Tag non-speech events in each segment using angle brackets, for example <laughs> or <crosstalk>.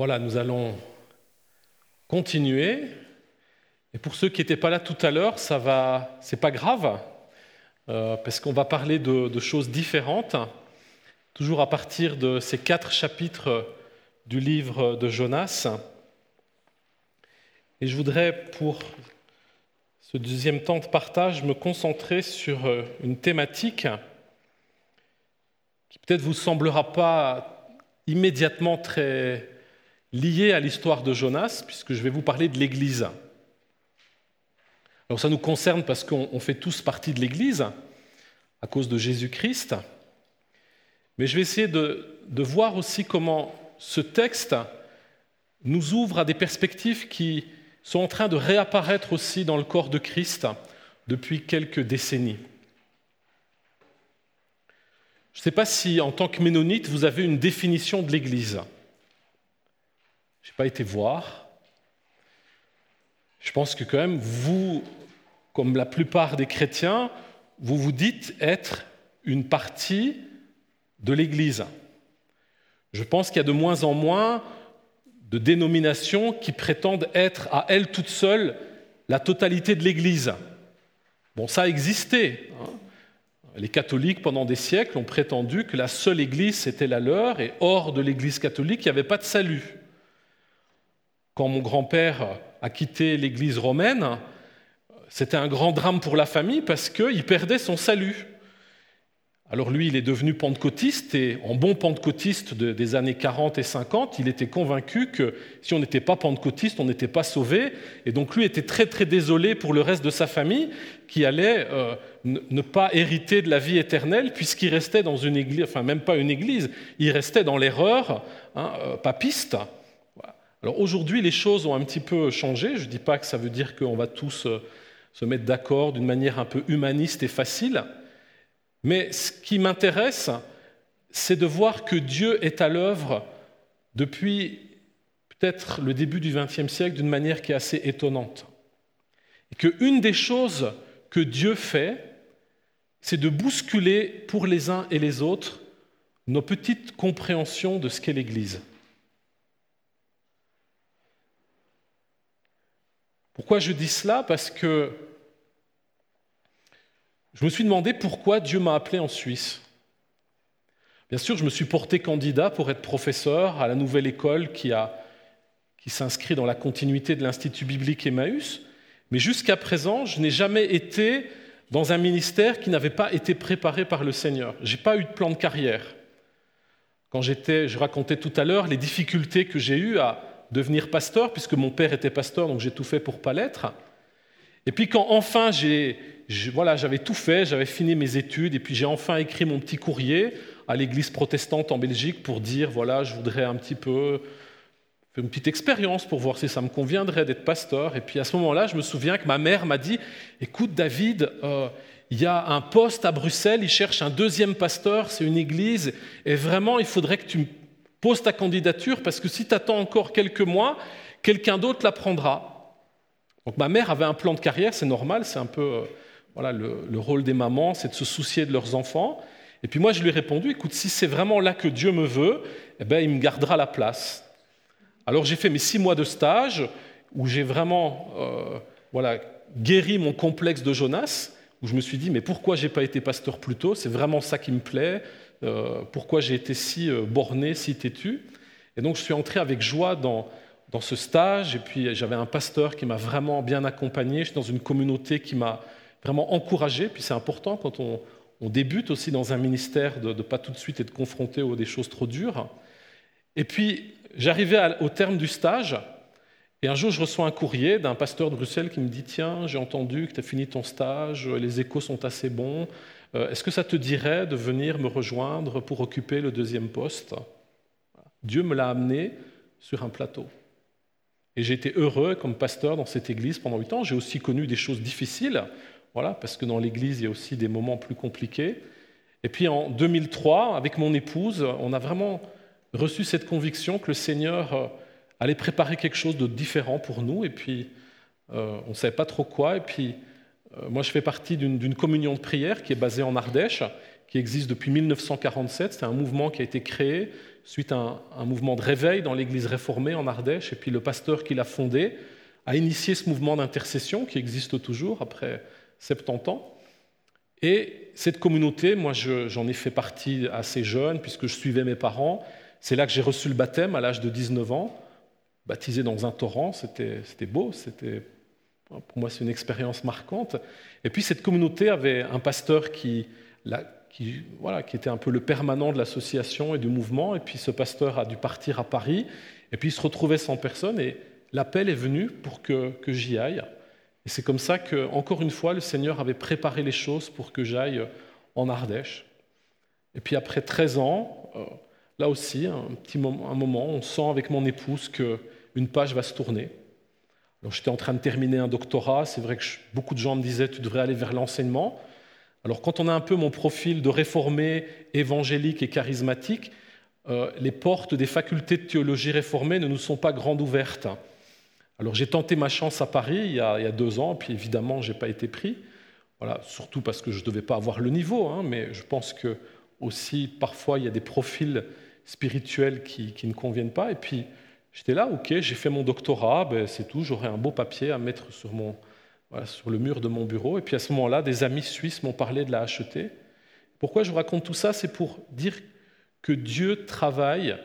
Voilà, nous allons continuer. Et pour ceux qui n'étaient pas là tout à l'heure, ça va, c'est pas grave, euh, parce qu'on va parler de, de, choses différentes, toujours à partir de ces quatre chapitres du livre de Jonas. Et je voudrais, pour ce deuxième temps de partage, me concentrer sur euh, une thématique qui peut-être vous semblera pas immédiatement très liée à l'histoire de Jonas, puisque je vais vous parler de l'Église. Alors ça nous concerne parce qu'on fait tous partie de l'Église à cause de Jésus-Christ, mais je vais essayer de, de voir aussi comment ce texte nous ouvre à des perspectives qui sont en train de réapparaître aussi dans le corps de Christ depuis quelques décennies. Je ne sais pas si, en tant que ménonite, vous avez une définition de l'Église. Je n'ai pas été voir. Je pense que quand même, vous, comme la plupart des chrétiens, vous vous dites être une partie de l'Église. Je pense qu'il y a de moins en moins de dénominations qui prétendent être à elles toutes seules la totalité de l'Église. Bon, ça a existé. Hein. Les catholiques, pendant des siècles, ont prétendu que la seule Église, c'était la leur, et hors de l'Église catholique, il n'y avait pas de salut. Quand mon grand-père a quitté l'Église romaine, c'était un grand drame pour la famille parce qu'il perdait son salut. Alors lui, il est devenu pentecôtiste et en bon pentecôtiste des années 40 et 50, il était convaincu que si on n'était pas pentecôtiste, on n'était pas sauvé. Et donc lui était très très désolé pour le reste de sa famille qui allait euh, ne pas hériter de la vie éternelle puisqu'il restait dans une église, enfin même pas une église, il restait dans l'erreur hein, euh, papiste. Alors aujourd'hui, les choses ont un petit peu changé. Je ne dis pas que ça veut dire qu'on va tous euh, se mettre d'accord d'une manière un peu humaniste et facile. Mais ce qui m'intéresse, c'est de voir que Dieu est à l'œuvre depuis peut-être le début du XXe siècle d'une manière qui est assez étonnante. Et qu'une des choses que Dieu fait, c'est de bousculer pour les uns et les autres nos petites compréhensions de ce qu'est l'Église. Pourquoi je dis cela Parce que je me suis demandé pourquoi Dieu m'a appelé en Suisse. Bien sûr, je me suis porté candidat pour être professeur à la nouvelle école qui, s'inscrit dans la continuité de l'Institut biblique Emmaüs, mais jusqu'à présent, je n'ai jamais été dans un ministère qui n'avait pas été préparé par le Seigneur. Je n'ai pas eu de plan de carrière. Quand j'étais, je racontais tout à l'heure les difficultés que j'ai eues à devenir pasteur, puisque mon père était pasteur, donc j'ai tout fait pour pas l'être. Et puis quand enfin j'ai, voilà, j'avais tout fait, j'avais fini mes études, et puis j'ai enfin écrit mon petit courrier à l'Église protestante en Belgique pour dire, voilà, je voudrais un petit peu une petite expérience pour voir si ça me conviendrait d'être pasteur. Et puis à ce moment-là, je me souviens que ma mère m'a dit, écoute David, euh, il y a un poste à Bruxelles, ils cherchent un deuxième pasteur, c'est une église, et vraiment, il faudrait que tu poses ta candidature, parce que si tu attends encore quelques mois, quelqu'un d'autre la prendra. Donc ma mère avait un plan de carrière, c'est normal, c'est un peu euh, voilà, le, rôle des mamans, c'est de se soucier de leurs enfants. Et puis moi, je lui ai répondu, écoute, si c'est vraiment là que Dieu me veut, eh ben, il me gardera la place. Alors j'ai fait mes six mois de stage, où j'ai vraiment euh, voilà, guéri mon complexe de Jonas, où je me suis dit, mais pourquoi j'ai pas été pasteur plus tôt? C'est vraiment ça qui me plaît. Euh, pourquoi j'ai été si borné, si têtu? Et donc je suis entré avec joie dans, dans ce stage, et puis j'avais un pasteur qui m'a vraiment bien accompagné, je suis dans une communauté qui m'a vraiment encouragé, puis c'est important quand on, débute aussi dans un ministère de ne pas tout de suite être confronté aux des choses trop dures. Et puis j'arrivais au terme du stage, et un jour je reçois un courrier d'un pasteur de Bruxelles qui me dit, tiens, j'ai entendu que tu as fini ton stage, les échos sont assez bons, euh, est-ce que ça te dirait de venir me rejoindre pour occuper le deuxième poste? Dieu me l'a amené sur un plateau. Et j'ai été heureux comme pasteur dans cette église pendant huit ans. J'ai aussi connu des choses difficiles, voilà, parce que dans l'église, il y a aussi des moments plus compliqués. Et puis en 2003, avec mon épouse, on a vraiment reçu cette conviction que le Seigneur allait préparer quelque chose de différent pour nous. Et puis, euh, on ne savait pas trop quoi. Et puis, euh, moi, je fais partie d'une communion de prière qui est basée en Ardèche, qui existe depuis 1947. C'est un mouvement qui a été créé suite à un, mouvement de réveil dans l'Église réformée en Ardèche. Et puis le pasteur qui l'a fondé a initié ce mouvement d'intercession qui existe toujours après 70 ans. Et cette communauté, moi j'en ai fait partie assez jeune puisque je suivais mes parents. C'est là que j'ai reçu le baptême à l'âge de 19 ans, baptisé dans un torrent, c'était beau, c'était pour moi c'est une expérience marquante. Et puis cette communauté avait un pasteur qui, voilà, qui était un peu le permanent de l'association et du mouvement, et puis ce pasteur a dû partir à Paris, et puis il se retrouvait sans personne, et l'appel est venu pour que, que j'y aille. Et c'est comme ça que, encore une fois, le Seigneur avait préparé les choses pour que j'aille en Ardèche. Et puis après 13 ans, euh, là aussi, un petit moment, on sent avec mon épouse qu'une page va se tourner. Alors j'étais en train de terminer un doctorat, c'est vrai que beaucoup de gens me disaient tu devrais aller vers l'enseignement. Alors quand on a un peu mon profil de réformé, évangélique et charismatique, euh, les portes des facultés de théologie réformée ne nous sont pas grandes ouvertes. Alors j'ai tenté ma chance à Paris il y a, deux ans, puis évidemment je n'ai pas été pris. Voilà, surtout parce que je ne devais pas avoir le niveau, hein, mais je pense que aussi parfois il y a des profils spirituels qui, ne conviennent pas. Et puis j'étais là, ok, j'ai fait mon doctorat, ben, c'est tout, j'aurai un beau papier à mettre sur, mon, sur le mur de mon bureau. Et puis à ce moment-là, des amis suisses m'ont parlé de la HET. Pourquoi je vous raconte tout ça? C'est pour dire que Dieu travaille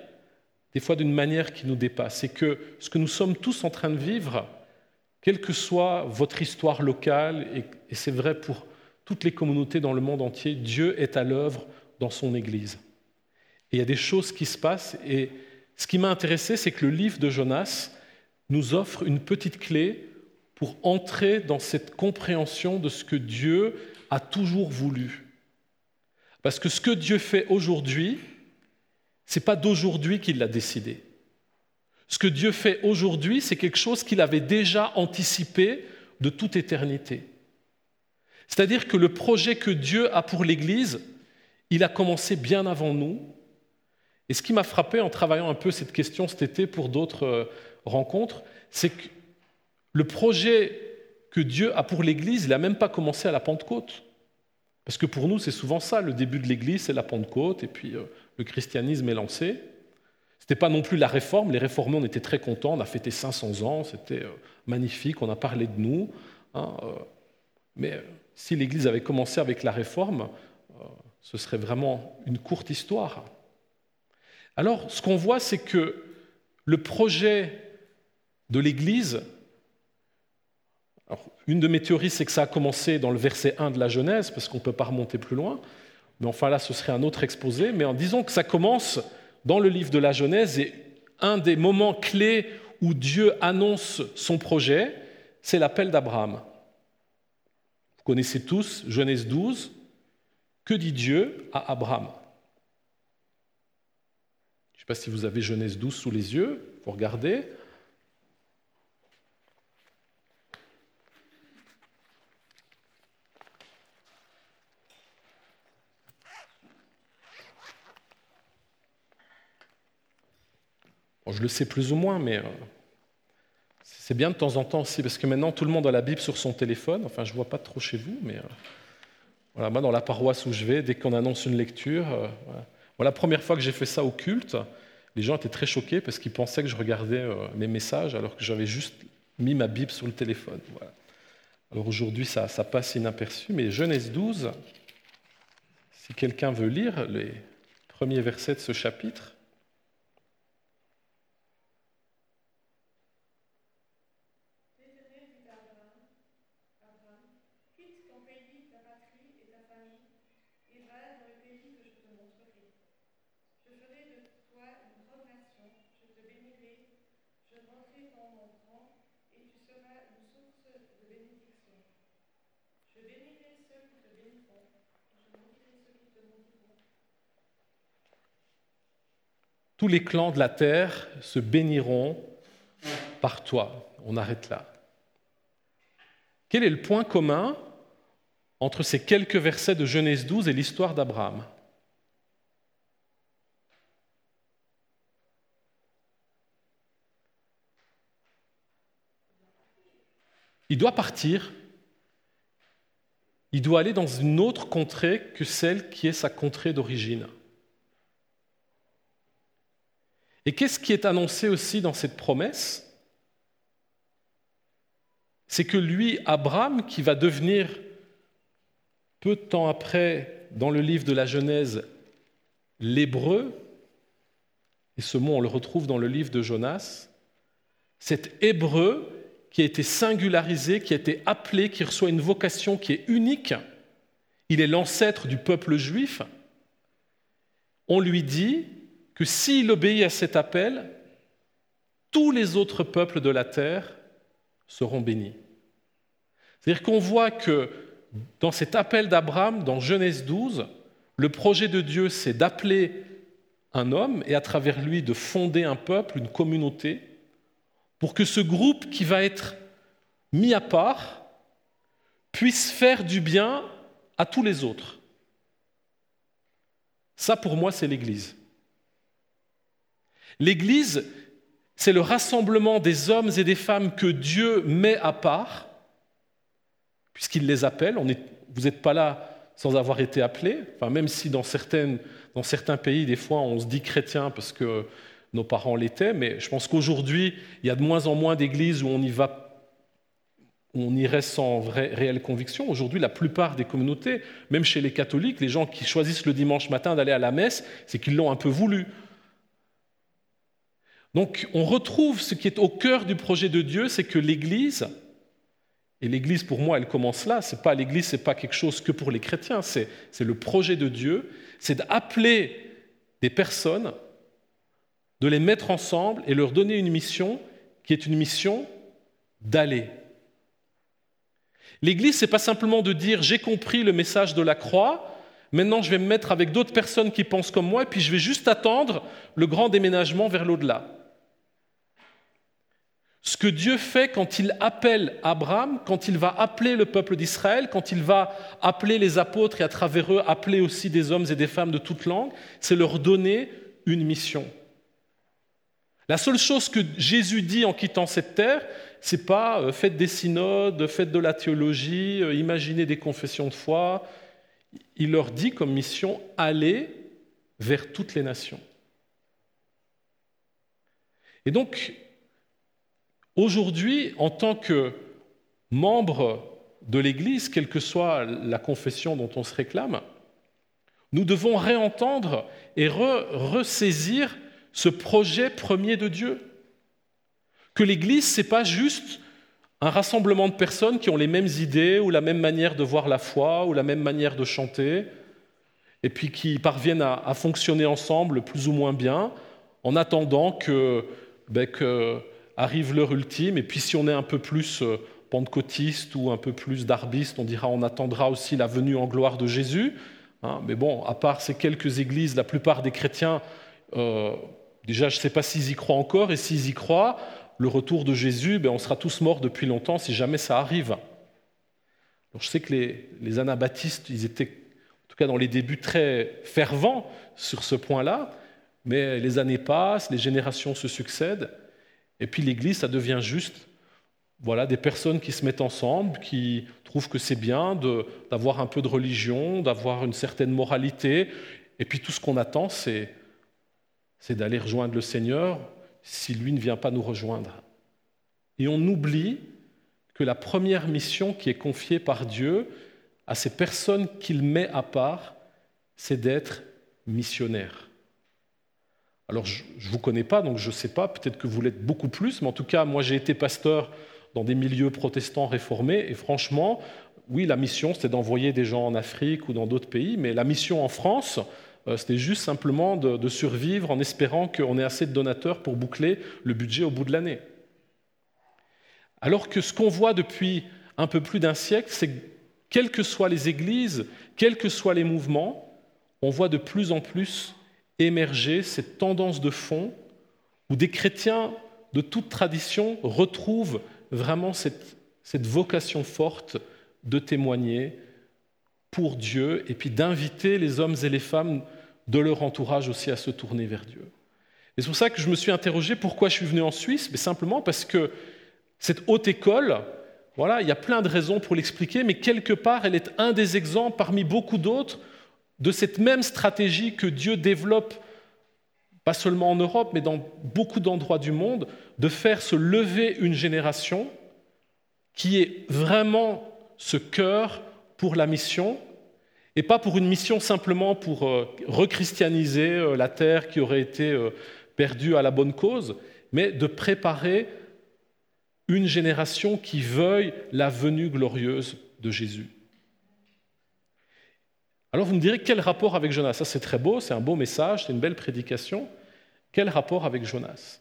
des fois d'une manière qui nous dépasse. C'est que ce que nous sommes tous en train de vivre, quelle que soit votre histoire locale, et, c'est vrai pour toutes les communautés dans le monde entier, Dieu est à l'œuvre dans son Église. Il y a des choses qui se passent, et ce qui m'a intéressé, c'est que le livre de Jonas nous offre une petite clé pour entrer dans cette compréhension de ce que Dieu a toujours voulu. Parce que ce que Dieu fait aujourd'hui, ce n'est pas d'aujourd'hui qu'il l'a décidé. Ce que Dieu fait aujourd'hui, c'est quelque chose qu'il avait déjà anticipé de toute éternité. C'est-à-dire que le projet que Dieu a pour l'Église, il a commencé bien avant nous. Et ce qui m'a frappé en travaillant un peu cette question cet été pour d'autres euh, rencontres, c'est que le projet que Dieu a pour l'Église, il n'a même pas commencé à la Pentecôte. Parce que pour nous, c'est souvent ça, le début de l'Église, c'est la Pentecôte, et puis euh, le christianisme est lancé. Ce n'était pas non plus la réforme. Les réformés, on était très contents. On a fêté 500 ans. C'était euh, magnifique. On a parlé de nous. Hein, mais si l'Église avait commencé avec la réforme, ce serait vraiment une courte histoire. Alors, ce qu'on voit, c'est que le projet de l'Église, une de mes théories, c'est que ça a commencé dans le verset 1 de la Genèse, parce qu'on ne peut pas remonter plus loin, mais enfin là, ce serait un autre exposé. Mais en disant que ça commence dans le livre de la Genèse, et un des moments clés où Dieu annonce son projet, c'est l'appel d'Abraham. Vous connaissez tous Genèse 12. Que dit Dieu à Abraham? Sais pas si vous avez Genèse 12 sous les yeux, vous regardez. je le sais plus ou moins, mais euh, c'est bien de temps en temps aussi, parce que maintenant tout le monde a la Bible sur son téléphone. Enfin, je ne vois pas trop chez vous, mais euh, voilà, moi, dans la paroisse où je vais, dès qu'on annonce une lecture, euh, la première fois que j'ai fait ça au culte, les gens étaient très choqués parce qu'ils pensaient que je regardais mes messages alors que j'avais juste mis ma Bible sur le téléphone. Alors aujourd'hui, ça, ça passe inaperçu, mais Genèse 12, si quelqu'un veut lire les premiers versets de ce chapitre, tous les clans de la terre se béniront par toi. On arrête là. Quel est le point commun entre ces quelques versets de Genèse 12 et l'histoire d'Abraham? Il doit partir, il doit aller dans une autre contrée que celle qui est sa contrée d'origine. Et qu'est-ce qui est annoncé aussi dans cette promesse? C'est que lui, Abraham, qui va devenir peu de temps après, dans le livre de la Genèse, l'hébreu, et ce mot on le retrouve dans le livre de Jonas, cet hébreu qui a été singularisé, qui a été appelé, qui reçoit une vocation qui est unique, il est l'ancêtre du peuple juif, on lui dit que s'il obéit à cet appel, tous les autres peuples de la terre seront bénis. C'est-à-dire qu'on voit que dans cet appel d'Abraham, dans Genèse 12, le projet de Dieu, c'est d'appeler un homme et à travers lui de fonder un peuple, une communauté, pour que ce groupe qui va être mis à part puisse faire du bien à tous les autres. Ça, pour moi, c'est l'Église. L'Église, c'est le rassemblement des hommes et des femmes que Dieu met à part, puisqu'il les appelle. vous n'êtes pas là sans avoir été appelé, enfin, même si dans, dans certains pays, des fois, on se dit chrétien parce que nos parents l'étaient, mais je pense qu'aujourd'hui, il y a de moins en moins d'églises où on y va on irait sans vraie, réelle conviction. Aujourd'hui, la plupart des communautés, même chez les catholiques, les gens qui choisissent le dimanche matin d'aller à la messe, c'est qu'ils l'ont un peu voulu. Donc on retrouve ce qui est au cœur du projet de Dieu, c'est que l'Église, et l'Église pour moi elle commence là, c'est pas l'Église, c'est pas quelque chose que pour les chrétiens, c'est le projet de Dieu, c'est d'appeler des personnes de les mettre ensemble et leur donner une mission qui est une mission d'aller. L'Église, ce n'est pas simplement de dire j'ai compris le message de la croix, maintenant je vais me mettre avec d'autres personnes qui pensent comme moi, et puis je vais juste attendre le grand déménagement vers l'au-delà. Ce que Dieu fait quand il appelle Abraham, quand il va appeler le peuple d'Israël, quand il va appeler les apôtres et à travers eux appeler aussi des hommes et des femmes de toute langue, c'est leur donner une mission. La seule chose que Jésus dit en quittant cette terre, c'est pas euh, faites des synodes, faites de la théologie, euh, imaginez des confessions de foi. Il leur dit comme mission allez vers toutes les nations. Et donc, aujourd'hui, en tant que membre de l'Église, quelle que soit la confession dont on se réclame, nous devons réentendre et ressaisir ce projet premier de Dieu. Que l'Église, ce n'est pas juste un rassemblement de personnes qui ont les mêmes idées ou la même manière de voir la foi ou la même manière de chanter, et puis qui parviennent à, fonctionner ensemble plus ou moins bien, en attendant que, ben, que arrive l'heure ultime, et puis si on est un peu plus euh, pentecôtiste ou un peu plus darbiste, on dira on attendra aussi la venue en gloire de Jésus. Hein. mais bon, à part ces quelques églises, la plupart des chrétiens euh, Déjà, je ne sais pas s'ils y croient encore, et s'ils y croient, le retour de Jésus, ben, on sera tous morts depuis longtemps si jamais ça arrive. je sais que les, anabaptistes, ils étaient, en tout cas dans les débuts, très fervents sur ce point-là, mais les années passent, les générations se succèdent, et puis l'Église, ça devient juste voilà, des personnes qui se mettent ensemble, qui trouvent que c'est bien d'avoir un peu de religion, d'avoir une certaine moralité, et puis tout ce qu'on attend, c'est d'aller rejoindre le Seigneur si lui ne vient pas nous rejoindre. Et on oublie que la première mission qui est confiée par Dieu à ces personnes qu'il met à part, c'est d'être missionnaire. Alors je ne vous connais pas, donc je ne sais pas, peut-être que vous l'êtes beaucoup plus, mais en tout cas, moi j'ai été pasteur dans des milieux protestants réformés, et franchement, oui, la mission, c'était d'envoyer des gens en Afrique ou dans d'autres pays, mais la mission en France, euh, c'était juste simplement de, survivre en espérant qu'on ait assez de donateurs pour boucler le budget au bout de l'année. Alors que ce qu'on voit depuis un peu plus d'un siècle, c'est que quelles que soient les églises, quels que soient les mouvements, on voit de plus en plus émerger cette tendance de fond où des chrétiens de toute tradition retrouvent vraiment cette, cette vocation forte de témoigner pour Dieu et puis d'inviter les hommes et les femmes de leur entourage aussi à se tourner vers Dieu. Et c'est pour ça que je me suis interrogé pourquoi je suis venu en Suisse, mais simplement parce que cette haute école, Voilà, il y a plein de raisons pour l'expliquer, mais quelque part, elle est un des exemples parmi beaucoup d'autres de cette même stratégie que Dieu développe, pas seulement en Europe, mais dans beaucoup d'endroits du monde, de faire se lever une génération qui est vraiment ce cœur pour la mission, et pas pour une mission simplement pour euh, rechristianiser euh, la terre qui aurait été euh, perdue à la bonne cause, mais de préparer une génération qui veuille la venue glorieuse de Jésus. Alors vous me direz, quel rapport avec Jonas? Ça c'est très beau, c'est un beau message, c'est une belle prédication. Quel rapport avec Jonas?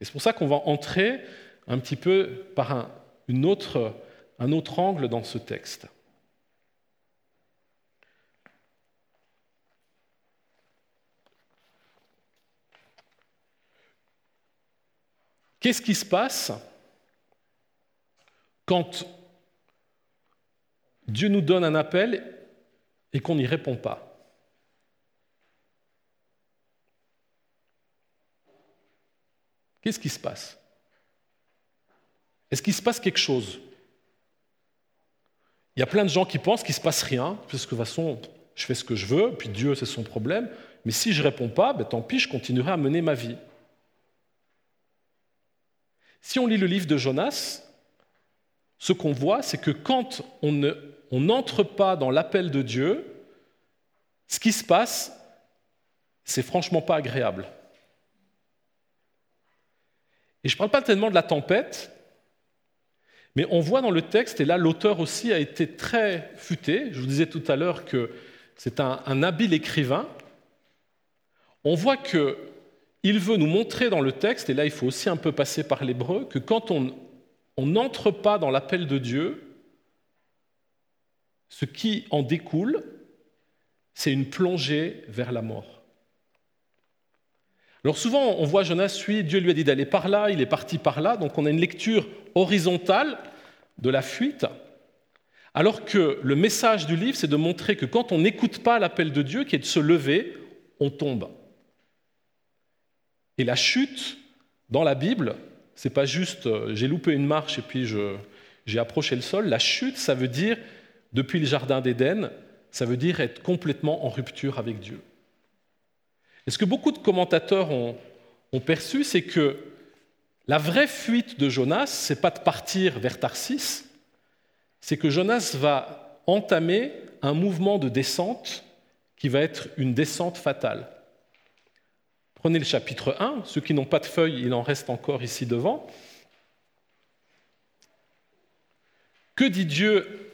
Et c'est pour ça qu'on va entrer un petit peu par un, un autre angle dans ce texte. Qu'est-ce qui se passe quand Dieu nous donne un appel et qu'on n'y répond pas Qu'est-ce qui se passe? Est-ce qu'il se passe quelque chose? Il y a plein de gens qui pensent qu'il ne se passe rien, parce que de toute façon, je fais ce que je veux, puis Dieu, c'est son problème. Mais si je ne réponds pas, ben, tant pis, je continuerai à mener ma vie. Si on lit le livre de Jonas, ce qu'on voit, c'est que quand on n'entre pas dans l'appel de Dieu, ce qui se passe, c'est franchement pas agréable. Et je ne parle pas tellement de la tempête, mais on voit dans le texte, et là l'auteur aussi a été très futé, je vous disais tout à l'heure que c'est un, habile écrivain, on voit qu'il veut nous montrer dans le texte, et là il faut aussi un peu passer par l'hébreu, que quand on, on n'entre pas dans l'appel de Dieu, ce qui en découle, c'est une plongée vers la mort. Alors souvent, on voit Jonas fuir, Dieu lui a dit d'aller par là, il est parti par là, donc on a une lecture horizontale de la fuite, alors que le message du livre, c'est de montrer que quand on n'écoute pas l'appel de Dieu, qui est de se lever, on tombe. Et la chute, dans la Bible, c'est pas juste euh, j'ai loupé une marche et puis j'ai approché le sol. La chute, ça veut dire, depuis le Jardin d'Éden, ça veut dire être complètement en rupture avec Dieu. Et ce que beaucoup de commentateurs ont, perçu, c'est que la vraie fuite de Jonas, c'est pas de partir vers Tarsis, c'est que Jonas va entamer un mouvement de descente qui va être une descente fatale. Prenez le chapitre 1, ceux qui n'ont pas de feuilles, il en reste encore ici devant. Que dit Dieu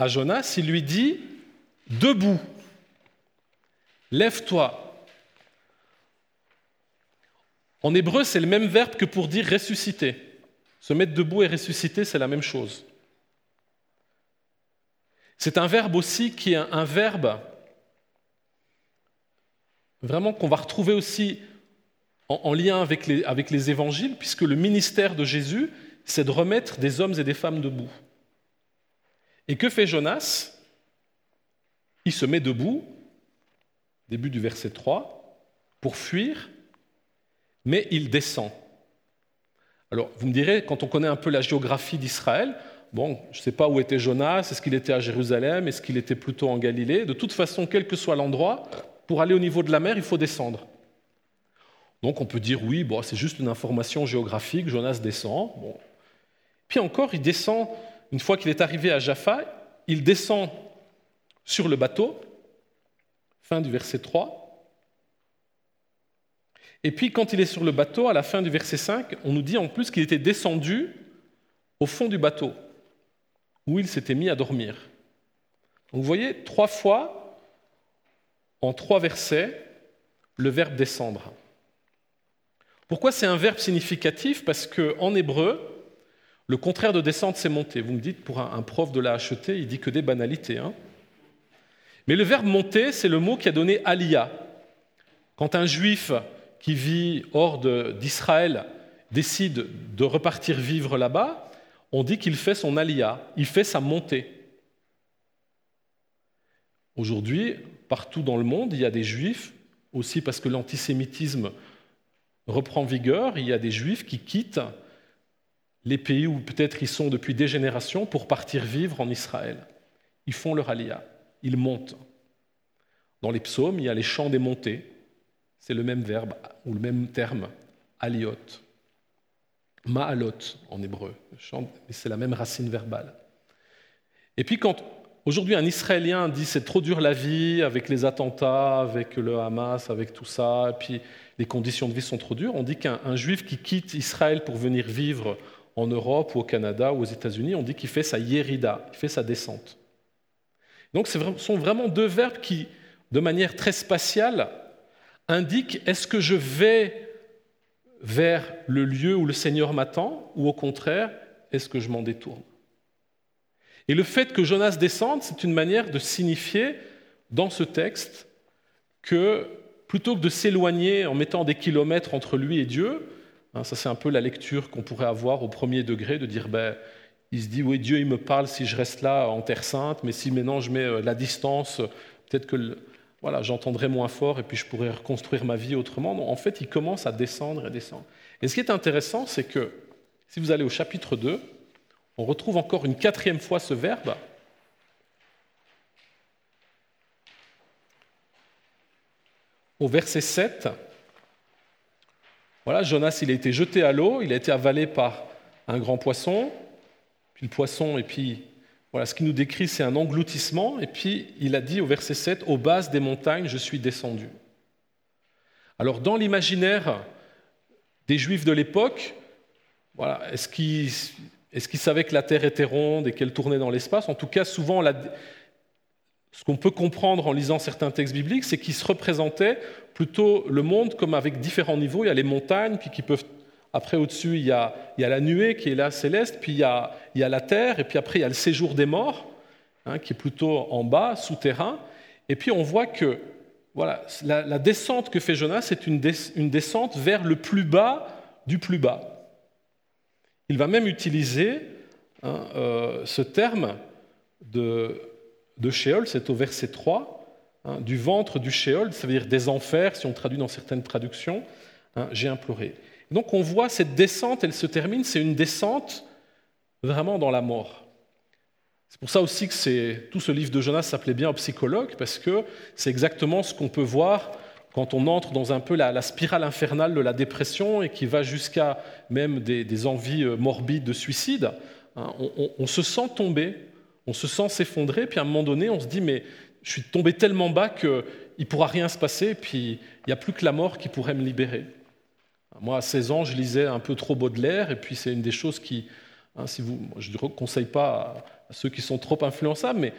à Jonas Il lui dit, debout, lève-toi. En hébreu, c'est le même verbe que pour dire ressusciter. Se mettre debout et ressusciter, c'est la même chose. C'est un verbe aussi qui est un verbe vraiment qu'on va retrouver aussi en, lien avec les, avec les évangiles, puisque le ministère de Jésus, c'est de remettre des hommes et des femmes debout. Et que fait Jonas? Il se met debout, début du verset 3, pour fuir, mais il descend. Alors, vous me direz, quand on connaît un peu la géographie d'Israël, bon, je ne sais pas où était Jonas, est-ce qu'il était à Jérusalem, est-ce qu'il était plutôt en Galilée De toute façon, quel que soit l'endroit, pour aller au niveau de la mer, il faut descendre. Donc on peut dire oui, bon, c'est juste une information géographique, Jonas descend. Bon. Puis encore, il descend, une fois qu'il est arrivé à Jaffa, il descend sur le bateau, fin du verset 3. Et puis quand il est sur le bateau, à la fin du verset 5, on nous dit en plus qu'il était descendu au fond du bateau, où il s'était mis à dormir. Vous voyez, trois fois, en trois versets le verbe descendre. Pourquoi c'est un verbe significatif? Parce qu'en hébreu, le contraire de descendre, c'est monter. Vous me dites, pour un, prof de la HET, il dit que des banalités. Hein. Mais le verbe monter, c'est le mot qui a donné alia. Quand un juif qui vit hors d'Israël décide de repartir vivre là-bas, on dit qu'il fait son alia, il fait sa montée. Aujourd'hui, partout dans le monde, il y a des juifs, aussi parce que l'antisémitisme reprend vigueur, il y a des juifs qui quittent les pays où peut-être ils sont depuis des générations pour partir vivre en Israël. Ils font leur alia, ils montent. Dans les psaumes, il y a les chants des montées, c'est le même verbe ou le même terme, aliot. Ma'alot en hébreu, c'est la même racine verbale. Et puis quand aujourd'hui un Israélien dit c'est trop dur la vie avec les attentats, avec le Hamas, avec tout ça, et puis les conditions de vie sont trop dures, on dit qu'un juif qui quitte Israël pour venir vivre en Europe ou au Canada ou aux États-Unis, on dit qu'il fait sa yérida, il fait sa descente. Donc ce sont vraiment deux verbes qui, de manière très spatiale, indiquent est-ce que je vais vers le lieu où le Seigneur m'attend ou au contraire, est-ce que je m'en détourne Et le fait que Jonas descende, c'est une manière de signifier dans ce texte que plutôt que de s'éloigner en mettant des kilomètres entre lui et Dieu, Hein, ça, c'est un peu la lecture qu'on pourrait avoir au premier degré, de dire, ben, il se dit, oui, Dieu, il me parle si je reste là en Terre Sainte, mais si maintenant je mets euh, la distance, peut-être que voilà, j'entendrai moins fort et puis je pourrais reconstruire ma vie autrement. en fait, il commence à descendre et descendre. Et ce qui est intéressant, c'est que si vous allez au chapitre 2, on retrouve encore une quatrième fois ce verbe. Au verset 7, voilà, Jonas, il a été jeté à l'eau, il a été avalé par un grand poisson, puis le poisson, et puis voilà, ce qu'il nous décrit, c'est un engloutissement, et puis il a dit au verset 7, aux bases des montagnes, je suis descendu. Alors, dans l'imaginaire des Juifs de l'époque, voilà, est-ce qu'ils savaient que la Terre était ronde et qu'elle tournait dans l'espace? En tout cas, souvent, la, ce qu'on peut comprendre en lisant certains textes bibliques, c'est qu'ils se représentaient plutôt le monde comme avec différents niveaux. Il y a les montagnes, puis qui peuvent après, au-dessus, il, y a, la nuée qui est là céleste, puis il y, a, la terre, et puis après, il y a le séjour des morts, hein, qui est plutôt en bas, souterrain. Et puis on voit que voilà, la, descente que fait Jonas, c'est une, descente vers le plus bas du plus bas. Il va même utiliser hein, euh, ce terme de de Sheol, c'est au verset 3, hein, du ventre du Sheol, ça veut dire des enfers, si on traduit dans certaines traductions, hein, j'ai imploré. Donc on voit cette descente, elle se termine, c'est une descente vraiment dans la mort. C'est pour ça aussi que tout ce livre de Jonas s'appelait bien psychologue, parce que c'est exactement ce qu'on peut voir quand on entre dans un peu la, spirale infernale de la dépression et qui va jusqu'à même des, envies euh, morbides de suicide. Hein. on se sent tomber on se sent s'effondrer, puis à un moment donné, on se dit, mais je suis tombé tellement bas qu'il ne pourra rien se passer, puis il n'y a plus que la mort qui pourrait me libérer. Moi, à 16 ans, je lisais un peu trop Baudelaire, et puis c'est une des choses qui, hein, vous, je ne conseille pas à, ceux qui sont trop influençables, mais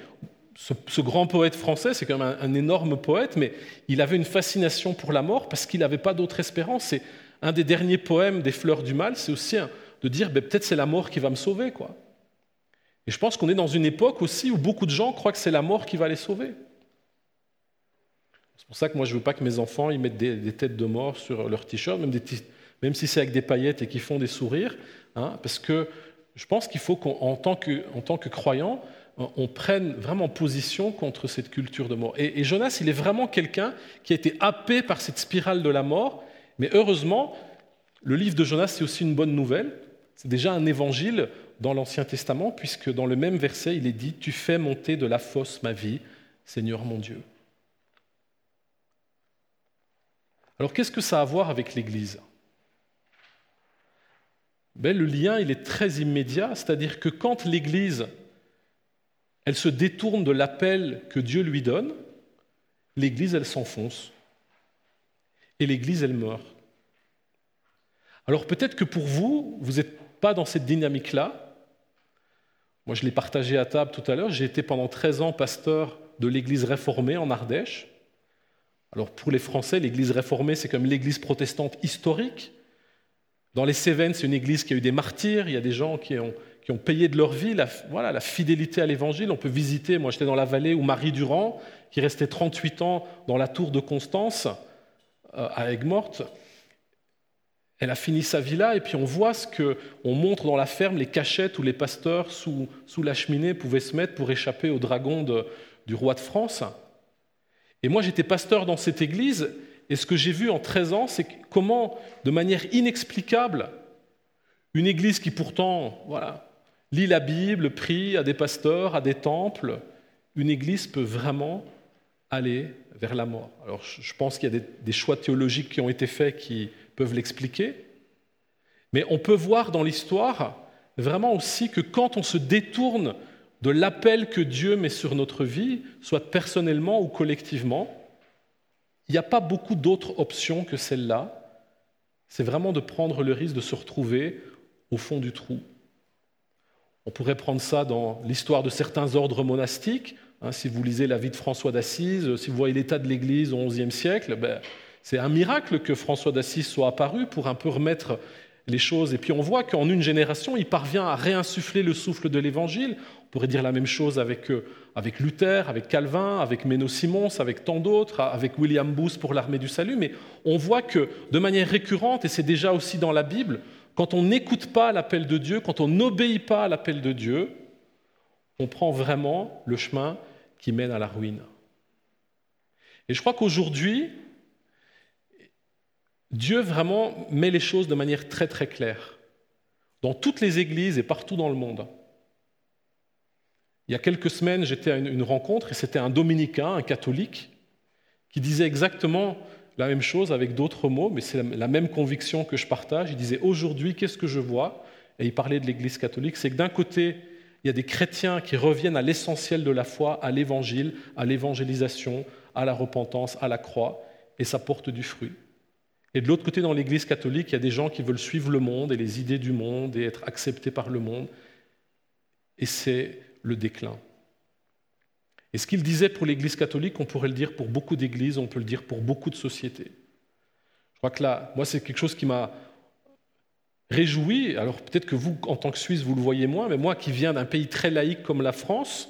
ce, grand poète français, c'est quand même un, énorme poète, mais il avait une fascination pour la mort parce qu'il n'avait pas d'autre espérance. C'est un des derniers poèmes des Fleurs du Mal, c'est aussi de dire ben, peut-être c'est la mort qui va me sauver, quoi. Et je pense qu'on est dans une époque aussi où beaucoup de gens croient que c'est la mort qui va les sauver. C'est pour ça que moi je ne veux pas que mes enfants ils mettent des, têtes de mort sur leur t-shirt, même, si c'est avec des paillettes et qu'ils font des sourires, hein, parce que je pense qu'il faut qu'en tant que, croyant, on prenne vraiment position contre cette culture de mort. Et, et Jonas, il est vraiment quelqu'un qui a été happé par cette spirale de la mort, mais heureusement, le livre de Jonas, c'est aussi une bonne nouvelle. C'est déjà un évangile dans l'Ancien Testament, puisque dans le même verset, il est dit, Tu fais monter de la fosse ma vie, Seigneur mon Dieu. Alors qu'est-ce que ça a à voir avec l'Église? Ben, Le lien, il est très immédiat, c'est-à-dire que quand l'Église, elle se détourne de l'appel que Dieu lui donne, l'Église, elle s'enfonce. Et l'Église, elle meurt. Alors peut-être que pour vous, vous n'êtes pas dans cette dynamique-là, moi, je l'ai partagé à table tout à l'heure. J'ai été pendant 13 ans pasteur de l'Église réformée en Ardèche. Alors, pour les Français, l'Église réformée, c'est comme l'Église protestante historique. Dans les Cévennes, c'est une Église qui a eu des martyrs. Il y a des gens qui ont, payé de leur vie la, voilà, la fidélité à l'Évangile. On peut visiter. Moi, j'étais dans la vallée où Marie Durand, qui restait 38 ans dans la tour de Constance, euh, à Aigues-Mortes, elle a fini sa vie là, et puis on voit ce que, on montre dans la ferme les cachettes où les pasteurs sous, sous la cheminée pouvaient se mettre pour échapper aux dragons du roi de France. Et moi, j'étais pasteur dans cette église, et ce que j'ai vu en 13 ans, c'est comment, de manière inexplicable, Une église qui pourtant, voilà, lit la Bible, prie à des pasteurs, à des temples, une église peut vraiment aller vers la mort. Alors je pense qu'il y a des, choix théologiques qui ont été faits qui peuvent l'expliquer, mais on peut voir dans l'histoire vraiment aussi que quand on se détourne de l'appel que Dieu met sur notre vie, soit personnellement ou collectivement, il n'y a pas beaucoup d'autres options que celle-là. C'est vraiment de prendre le risque de se retrouver au fond du trou. On pourrait prendre ça dans l'histoire de certains ordres monastiques. Hein, si vous lisez la vie de François d'Assise, si vous voyez l'état de l'Église au XIe siècle, ben, c'est un miracle que François d'Assise soit apparu pour un peu remettre les choses. Et puis on voit qu'en une génération, il parvient à réinsuffler le souffle de l'Évangile. On pourrait dire la même chose avec, euh, avec Luther, avec Calvin, avec Menno Simons, avec tant d'autres, avec William Booth pour l'armée du salut. Mais on voit que de manière récurrente, et c'est déjà aussi dans la Bible, quand on n'écoute pas l'appel de Dieu, quand on n'obéit pas à l'appel de Dieu, on prend vraiment le chemin qui mène à la ruine. Et je crois qu'aujourd'hui, Dieu vraiment met les choses de manière très très claire. Dans toutes les églises et partout dans le monde. Il y a quelques semaines, j'étais à une rencontre et c'était un dominicain, un catholique, qui disait exactement la même chose avec d'autres mots, mais c'est la même conviction que je partage. Il disait aujourd'hui, qu'est-ce que je vois? Et il parlait de l'Église catholique. C'est que d'un côté, il y a des chrétiens qui reviennent à l'essentiel de la foi, à l'Évangile, à l'évangélisation, à la repentance, à la croix, et ça porte du fruit. Et de l'autre côté, dans l'Église catholique, il y a des gens qui veulent suivre le monde et les idées du monde et être acceptés par le monde, et c'est le déclin. Et ce qu'il disait pour l'Église catholique, on pourrait le dire pour beaucoup d'églises, on peut le dire pour beaucoup de sociétés. Je crois que là, moi, c'est quelque chose qui m'a réjoui. Alors peut-être que vous, en tant que Suisse, vous le voyez moins, mais moi qui viens d'un pays très laïque comme la France,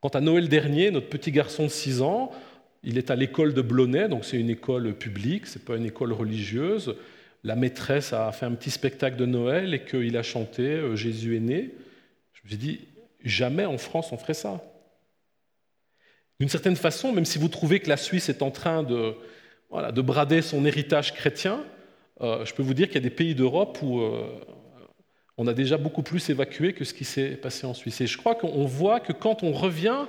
quand à Noël dernier, notre petit garçon de 6 ans, il est à l'école de Blonay, donc c'est une école publique, ce n'est pas une école religieuse. La maîtresse a fait un petit spectacle de Noël et qu'il a chanté euh, Jésus est né. Je me suis dit, jamais en France on ferait ça. D'une certaine façon, même si vous trouvez que la Suisse est en train de, de brader son héritage chrétien, euh, je peux vous dire qu'il y a des pays d'Europe où euh, on a déjà beaucoup plus évacué que ce qui s'est passé en Suisse. Et je crois qu'on voit que quand on revient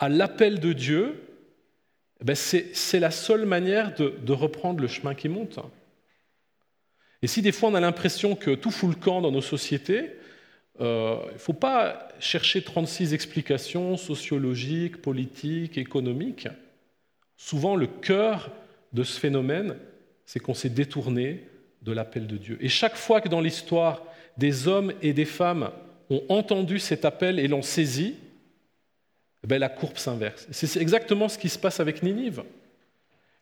à l'appel de Dieu, c'est la seule manière de, de, reprendre le chemin qui monte. Et si des fois on a l'impression que tout fout le camp dans nos sociétés, euh, il ne faut pas chercher 36 explications sociologiques, politiques, économiques. Souvent, le cœur de ce phénomène, c'est qu'on s'est détourné de l'appel de Dieu. Et chaque fois que dans l'histoire, des hommes et des femmes ont entendu cet appel et l'ont saisi, eh ben, la courbe s'inverse. C'est exactement ce qui se passe avec Ninive.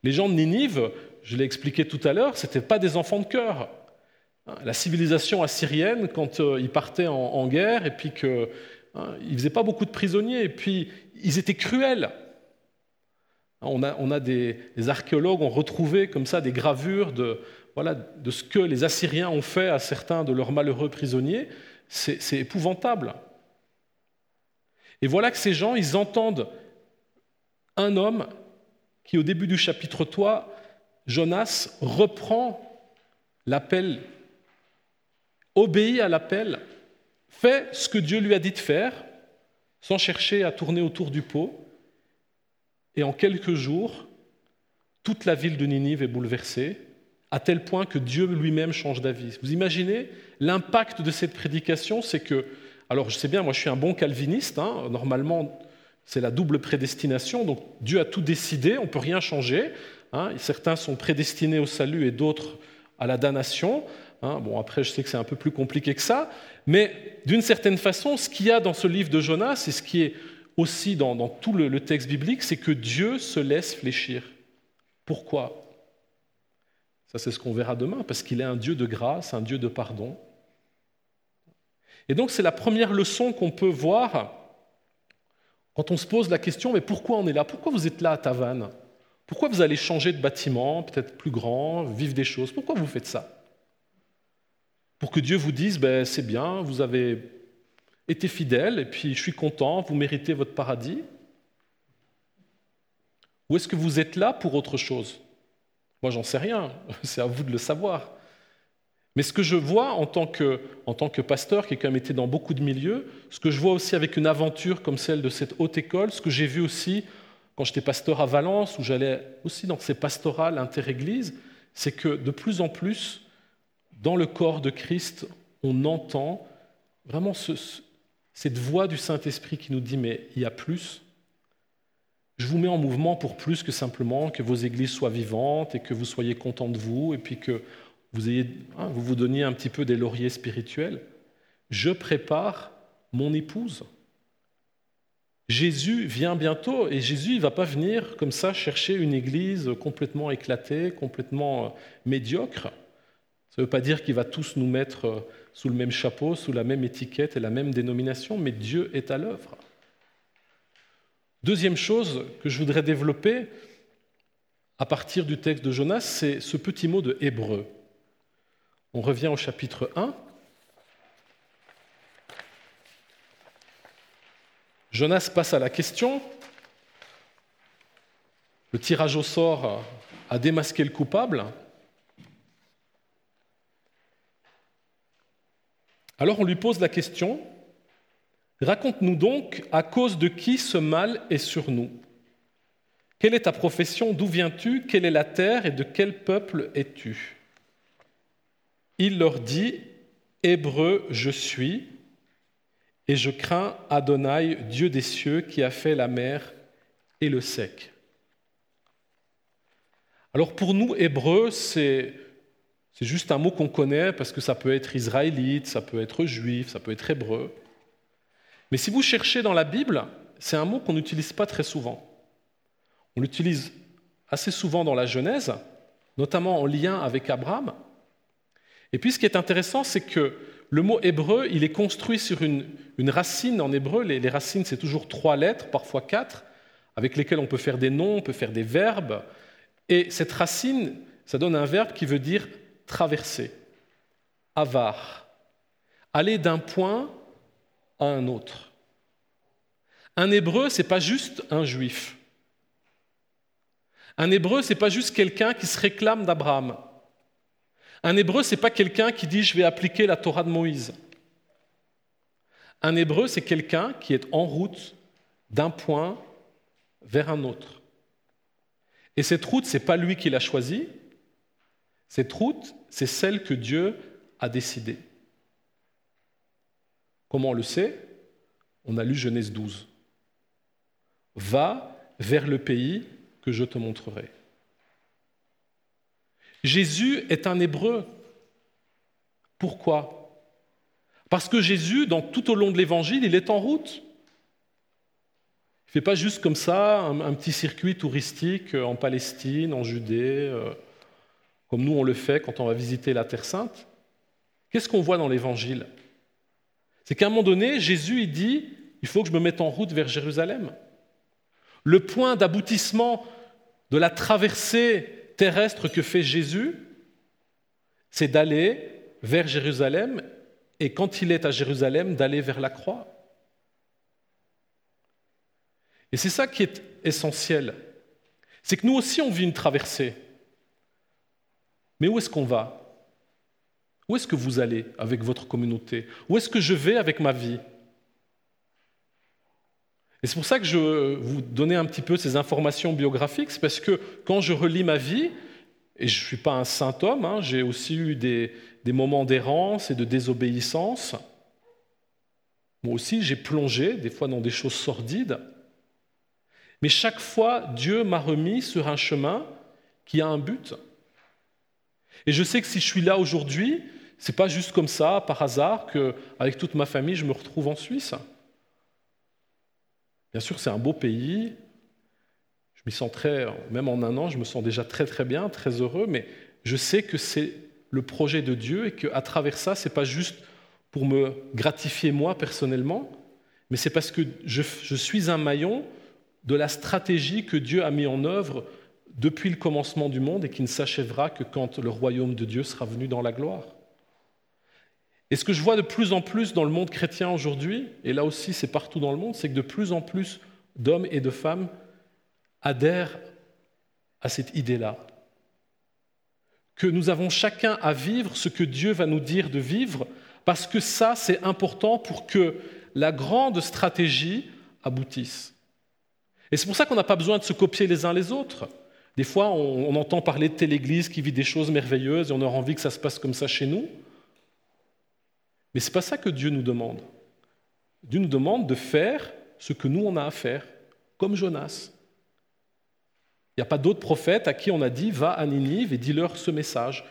Les gens de Ninive, je l'ai expliqué tout à l'heure, ce n'étaient pas des enfants de cœur. La civilisation assyrienne, quand euh, ils partaient en, guerre, et puis qu'ils hein, ne faisaient pas beaucoup de prisonniers, et puis ils étaient cruels. On a, des, archéologues ont retrouvé comme ça des gravures de, voilà, de ce que les Assyriens ont fait à certains de leurs malheureux prisonniers. C'est épouvantable. Et voilà que ces gens, ils entendent un homme qui, au début du chapitre 3, Jonas reprend l'appel obéit à l'appel, fait ce que Dieu lui a dit de faire, sans chercher à tourner autour du pot, et en quelques jours, toute la ville de Ninive est bouleversée, à tel point que Dieu lui-même change d'avis. Vous imaginez l'impact de cette prédication, c'est que, alors je sais bien, moi je suis un bon calviniste, hein, normalement c'est la double prédestination, donc Dieu a tout décidé, on ne peut rien changer, hein, certains sont prédestinés au salut et d'autres à la damnation. Hein, bon, après, je sais que c'est un peu plus compliqué que ça, mais d'une certaine façon, ce qu'il y a dans ce livre de Jonas, et ce qui est aussi dans, tout le, texte biblique, c'est que Dieu se laisse fléchir. Pourquoi? Ça, c'est ce qu'on verra demain, parce qu'il est un Dieu de grâce, un Dieu de pardon. Et donc, c'est la première leçon qu'on peut voir quand on se pose la question, mais pourquoi on est là? Pourquoi vous êtes là à Tavannes? Pourquoi vous allez changer de bâtiment, peut-être plus grand, vivre des choses? Pourquoi vous faites ça? Pour que Dieu vous dise, ben, c'est bien, vous avez été fidèle, et puis je suis content, vous méritez votre paradis. Ou est-ce que vous êtes là pour autre chose? Moi, j'en sais rien, <laughs> c'est à vous de le savoir. Mais ce que je vois en tant, que, pasteur, qui a quand même été dans beaucoup de milieux, ce que je vois aussi avec une aventure comme celle de cette haute école, ce que j'ai vu aussi quand j'étais pasteur à Valence, où j'allais aussi dans ces pastorales interéglises, c'est que de plus en plus, dans le corps de Christ, on entend vraiment cette voix du Saint-Esprit qui nous dit, mais il y a plus. Je vous mets en mouvement pour plus que simplement que vos églises soient vivantes et que vous soyez contents de vous et puis que hein, vous vous donniez un petit peu des lauriers spirituels. Je prépare mon épouse. Jésus vient bientôt et Jésus ne va pas venir comme ça chercher une église complètement éclatée, complètement euh, médiocre. Ça ne veut pas dire qu'il va tous nous mettre euh, sous le même chapeau, sous la même étiquette et la même dénomination, mais Dieu est à l'œuvre. Deuxième chose que je voudrais développer à partir du texte de Jonas, c'est ce petit mot de hébreu. On revient au chapitre 1. Jonas passe à la question. Le tirage au sort a démasqué le coupable. Alors on lui pose la question, raconte-nous donc à cause de qui ce mal est sur nous? Quelle est ta profession? D'où viens-tu? Quelle est la terre? Et de quel peuple es-tu? Il leur dit, Hébreu je suis, et je crains Adonai, Dieu des cieux, qui a fait la mer et le sec. Alors pour nous, hébreu, c'est juste un mot qu'on connaît parce que ça peut être israélite, ça peut être juif, ça peut être hébreu. Mais si vous cherchez dans la Bible, c'est un mot qu'on n'utilise pas très souvent. On l'utilise assez souvent dans la Genèse, notamment en lien avec Abraham. Et puis ce qui est intéressant, c'est que le mot hébreu, il est construit sur une, racine en hébreu. Les, racines, c'est toujours trois lettres, parfois quatre, avec lesquelles on peut faire des noms, on peut faire des verbes. Et cette racine, ça donne un verbe qui veut dire traverser, avar, aller d'un point à un autre. Un hébreu, c'est pas juste un juif. Un hébreu, c'est pas juste quelqu'un qui se réclame d'Abraham. Un hébreu, ce n'est pas quelqu'un qui dit je vais appliquer la Torah de Moïse. Un hébreu, c'est quelqu'un qui est en route d'un point vers un autre. Et cette route, ce n'est pas lui qui l'a choisie. Cette route, c'est celle que Dieu a décidée. Comment on le sait? On a lu Genèse 12. Va vers le pays que je te montrerai. Jésus est un hébreu. Pourquoi? Parce que Jésus, tout au long de l'évangile, il est en route. Il ne fait pas juste comme ça un, petit circuit touristique euh, en Palestine, en Judée, euh, comme nous on le fait quand on va visiter la Terre sainte. Qu'est-ce qu'on voit dans l'évangile? C'est qu'à un moment donné, Jésus il dit, il faut que je me mette en route vers Jérusalem. Le point d'aboutissement de la traversée terrestre que fait Jésus, c'est d'aller vers Jérusalem et quand il est à Jérusalem, d'aller vers la croix. Et c'est ça qui est essentiel. C'est que nous aussi, on vit une traversée. Mais où est-ce qu'on va? Où est-ce que vous allez avec votre communauté? Où est-ce que je vais avec ma vie? Et c'est pour ça que je vous donner un petit peu ces informations biographiques, c'est parce que quand je relis ma vie, et je ne suis pas un saint homme, hein, j'ai aussi eu des, des moments d'errance et de désobéissance. Moi aussi, j'ai plongé, des fois dans des choses sordides. Mais chaque fois, Dieu m'a remis sur un chemin qui a un but. Et je sais que si je suis là aujourd'hui, ce n'est pas juste comme ça, par hasard, qu'avec toute ma famille, je me retrouve en Suisse. Bien sûr, c'est un beau pays. Je m'y sens très, même en un an, je me sens déjà très très bien, très heureux, mais je sais que c'est le projet de Dieu et qu'à travers ça, ce n'est pas juste pour me gratifier moi personnellement, mais c'est parce que je, je, suis un maillon de la stratégie que Dieu a mis en œuvre depuis le commencement du monde et qui ne s'achèvera que quand le royaume de Dieu sera venu dans la gloire. Et ce que je vois de plus en plus dans le monde chrétien aujourd'hui, et là aussi c'est partout dans le monde, c'est que de plus en plus d'hommes et de femmes adhèrent à cette idée-là. que nous avons chacun à vivre ce que Dieu va nous dire de vivre, parce que ça, c'est important pour que la grande stratégie aboutisse. Et c'est pour ça qu'on n'a pas besoin de se copier les uns les autres. Des fois, on, entend parler de telle église qui vit des choses merveilleuses et on a envie que ça se passe comme ça chez nous. Mais ce n'est pas ça que Dieu nous demande. Dieu nous demande de faire ce que nous, on a à faire, comme Jonas. Il n'y a pas d'autres prophètes à qui on a dit va à Ninive et dis-leur ce message.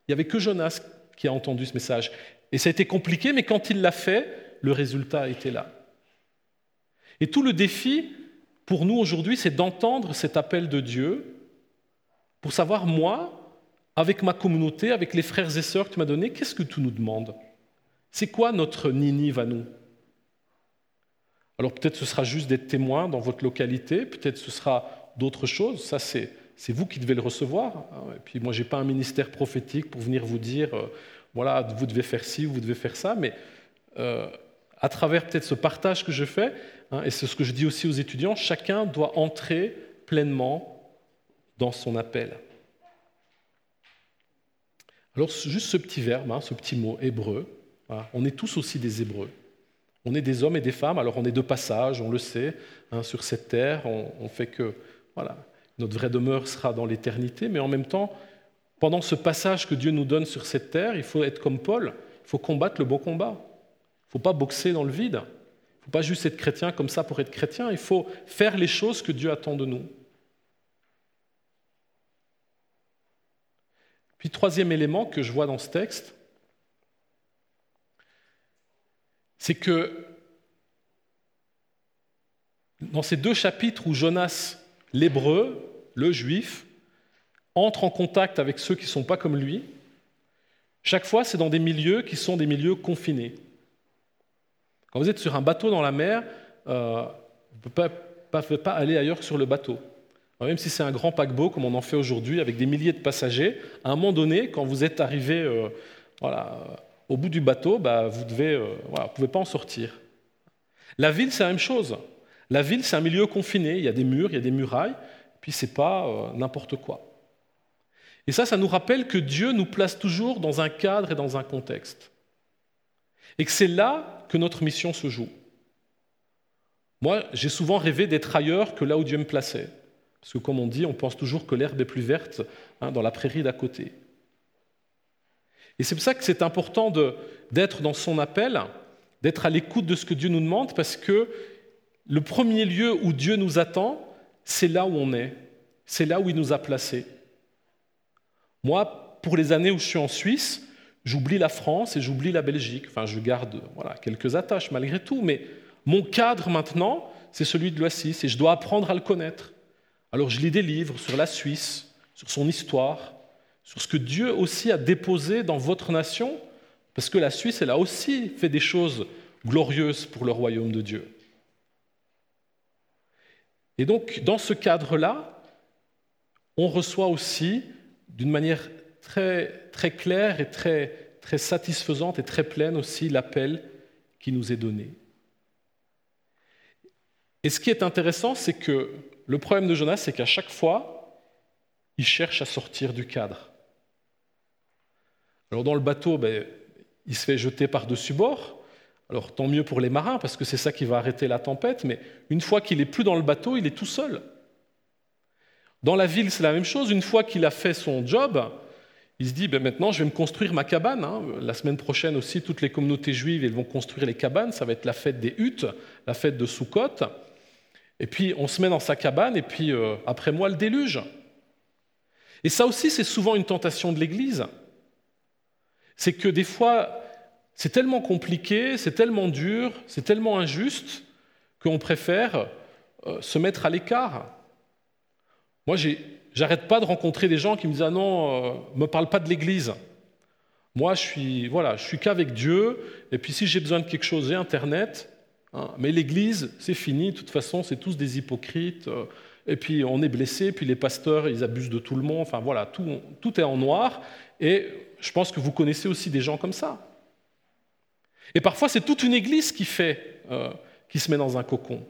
Il n'y avait que Jonas qui a entendu ce message. Et ça a été compliqué, mais quand il l'a fait, le résultat était là. Et tout le défi pour nous aujourd'hui, c'est d'entendre cet appel de Dieu pour savoir, moi, avec ma communauté, avec les frères et sœurs que tu m'as donnés, qu'est-ce que tu nous demandes? C'est quoi notre Ninive à nous? Alors peut-être ce sera juste d'être témoin dans votre localité, peut-être ce sera d'autres choses, ça c'est, vous qui devez le recevoir. Et puis moi, je n'ai pas un ministère prophétique pour venir vous dire, euh, voilà, vous devez faire ci, vous devez faire ça, mais euh, à travers peut-être ce partage que je fais, hein, et c'est ce que je dis aussi aux étudiants, chacun doit entrer pleinement dans son appel. Alors juste ce petit verbe, hein, ce petit mot hébreu, on est tous aussi des hébreux. On est des hommes et des femmes, alors on est de passage, on le sait, hein, sur cette terre, on, fait que voilà, notre vraie demeure sera dans l'éternité, mais en même temps, pendant ce passage que Dieu nous donne sur cette terre, il faut être comme Paul, il faut combattre le beau combat. Il ne faut pas boxer dans le vide. Il ne faut pas juste être chrétien comme ça pour être chrétien, il faut faire les choses que Dieu attend de nous. Puis troisième élément que je vois dans ce texte, c'est que dans ces deux chapitres où Jonas, l'hébreu, le juif, entre en contact avec ceux qui ne sont pas comme lui, chaque fois c'est dans des milieux qui sont des milieux confinés. Quand vous êtes sur un bateau dans la mer, euh, vous ne pouvez pas aller ailleurs que sur le bateau. Même si c'est un grand paquebot comme on en fait aujourd'hui avec des milliers de passagers, à un moment donné, quand vous êtes arrivé euh, au bout du bateau, bah, vous ne euh, pouvez pas en sortir. La ville, c'est la même chose. La ville, c'est un milieu confiné. Il y a des murs, il y a des murailles, puis c'est pas euh, n'importe quoi. Et ça, ça nous rappelle que Dieu nous place toujours dans un cadre et dans un contexte. Et que c'est là que notre mission se joue. Moi, j'ai souvent rêvé d'être ailleurs que là où Dieu me plaçait. Parce que comme on dit, on pense toujours que l'herbe est plus verte hein, dans la prairie d'à côté. Et c'est pour ça que c'est important d'être dans son appel, d'être à l'écoute de ce que Dieu nous demande, parce que le premier lieu où Dieu nous attend, c'est là où on est, c'est là où il nous a placés. Moi, pour les années où je suis en Suisse, j'oublie la France et j'oublie la Belgique. Enfin, je garde voilà, quelques attaches malgré tout, mais mon cadre maintenant, c'est celui de l'Oasis et je dois apprendre à le connaître. Alors je lis des livres sur la Suisse, sur son histoire, sur ce que Dieu aussi a déposé dans votre nation, parce que la Suisse, elle a aussi fait des choses glorieuses pour le royaume de Dieu. Et donc, dans ce cadre-là, on reçoit aussi, d'une manière très, très claire et très, très satisfaisante et très pleine aussi, l'appel qui nous est donné. Et ce qui est intéressant, c'est que le problème de Jonas, c'est qu'à chaque fois, il cherche à sortir du cadre. Alors dans le bateau, ben, il se fait jeter par-dessus bord. Alors tant mieux pour les marins, parce que c'est ça qui va arrêter la tempête, mais une fois qu'il est plus dans le bateau, il est tout seul. Dans la ville, c'est la même chose. Une fois qu'il a fait son job, il se dit, ben maintenant, je vais me construire ma cabane. Hein. La semaine prochaine aussi, toutes les communautés juives elles vont construire les cabanes. Ça va être la fête des huttes, la fête de Sukkot. Et puis on se met dans sa cabane, et puis euh, après moi le déluge. Et ça aussi, c'est souvent une tentation de l'Église. C'est que des fois, c'est tellement compliqué, c'est tellement dur, c'est tellement injuste qu'on préfère euh, se mettre à l'écart. Moi, j'arrête pas de rencontrer des gens qui me disent Ah non, euh, me parle pas de l'Église. Moi, je suis, voilà, je suis qu'avec Dieu, et puis si j'ai besoin de quelque chose, j'ai Internet, Hein. Mais l'Église, c'est fini, de toute façon, c'est tous des hypocrites. Euh, et puis on est blessé, puis les pasteurs, ils abusent de tout le monde. Enfin voilà, tout, est en noir. Et je pense que vous connaissez aussi des gens comme ça. Et parfois, c'est toute une Église qui fait, euh, qui se met dans un cocon.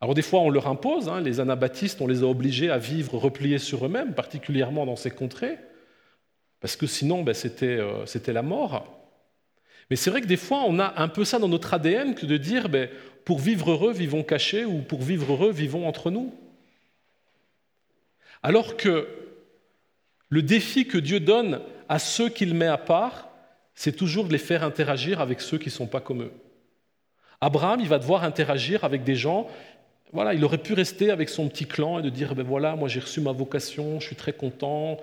Alors des fois, on leur impose. Hein, les anabaptistes, on les a obligés à vivre repliés sur eux-mêmes, particulièrement dans ces contrées. Parce que sinon, ben, euh, c'était la mort. Mais c'est vrai que des fois, on a un peu ça dans notre ADN que de dire, ben, pour vivre heureux, vivons cachés, ou pour vivre heureux, vivons entre nous. Alors que le défi que Dieu donne à ceux qu'il met à part, c'est toujours de les faire interagir avec ceux qui ne sont pas comme eux. Abraham, il va devoir interagir avec des gens. Voilà, il aurait pu rester avec son petit clan et de dire ben voilà, moi j'ai reçu ma vocation, je suis très content,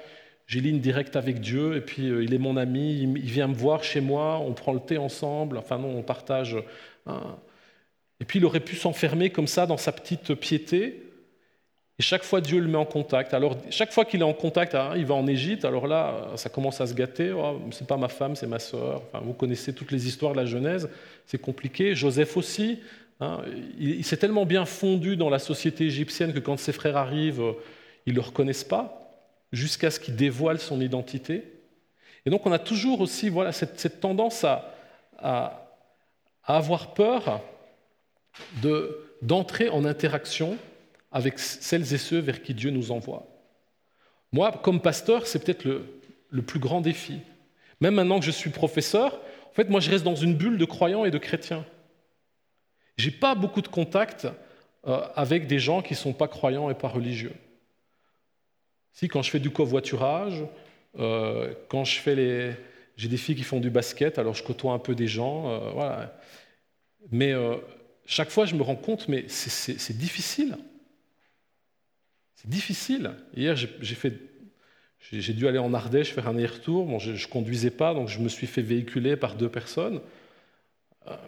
j'ai ligne directe avec Dieu, et puis euh, il est mon ami, il vient me voir chez moi, on prend le thé ensemble, enfin non, on partage. Et puis il aurait pu s'enfermer comme ça dans sa petite piété, et chaque fois, Dieu le met en contact. Alors, chaque fois qu'il est en contact, hein, il va en Égypte. Alors là, ça commence à se gâter. Oh, c'est pas ma femme, c'est ma sœur. Vous connaissez toutes les histoires de la Genèse. C'est compliqué. Joseph aussi. Hein, il, s'est tellement bien fondu dans la société égyptienne que quand ses frères arrivent, euh, ils ne le reconnaissent pas, jusqu'à ce qu'il dévoile son identité. Et donc, on a toujours aussi voilà, cette, tendance à, avoir peur d'entrer en interaction avec celles et ceux vers qui Dieu nous envoie. Moi, comme pasteur, c'est peut-être le, plus grand défi. Même maintenant que je suis professeur, en fait, moi, je reste dans une bulle de croyants et de chrétiens. Je n'ai pas beaucoup de contacts euh, avec des gens qui ne sont pas croyants et pas religieux. Si, quand je fais du covoiturage, euh, quand je fais les... J'ai des filles qui font du basket, alors je côtoie un peu des gens, euh, voilà. Mais chaque fois, je me rends compte, mais c'est difficile. C'est difficile. Hier, j'ai dû aller en Ardèche faire un aller-retour. je ne conduisais pas, donc je me suis fait véhiculer par deux personnes.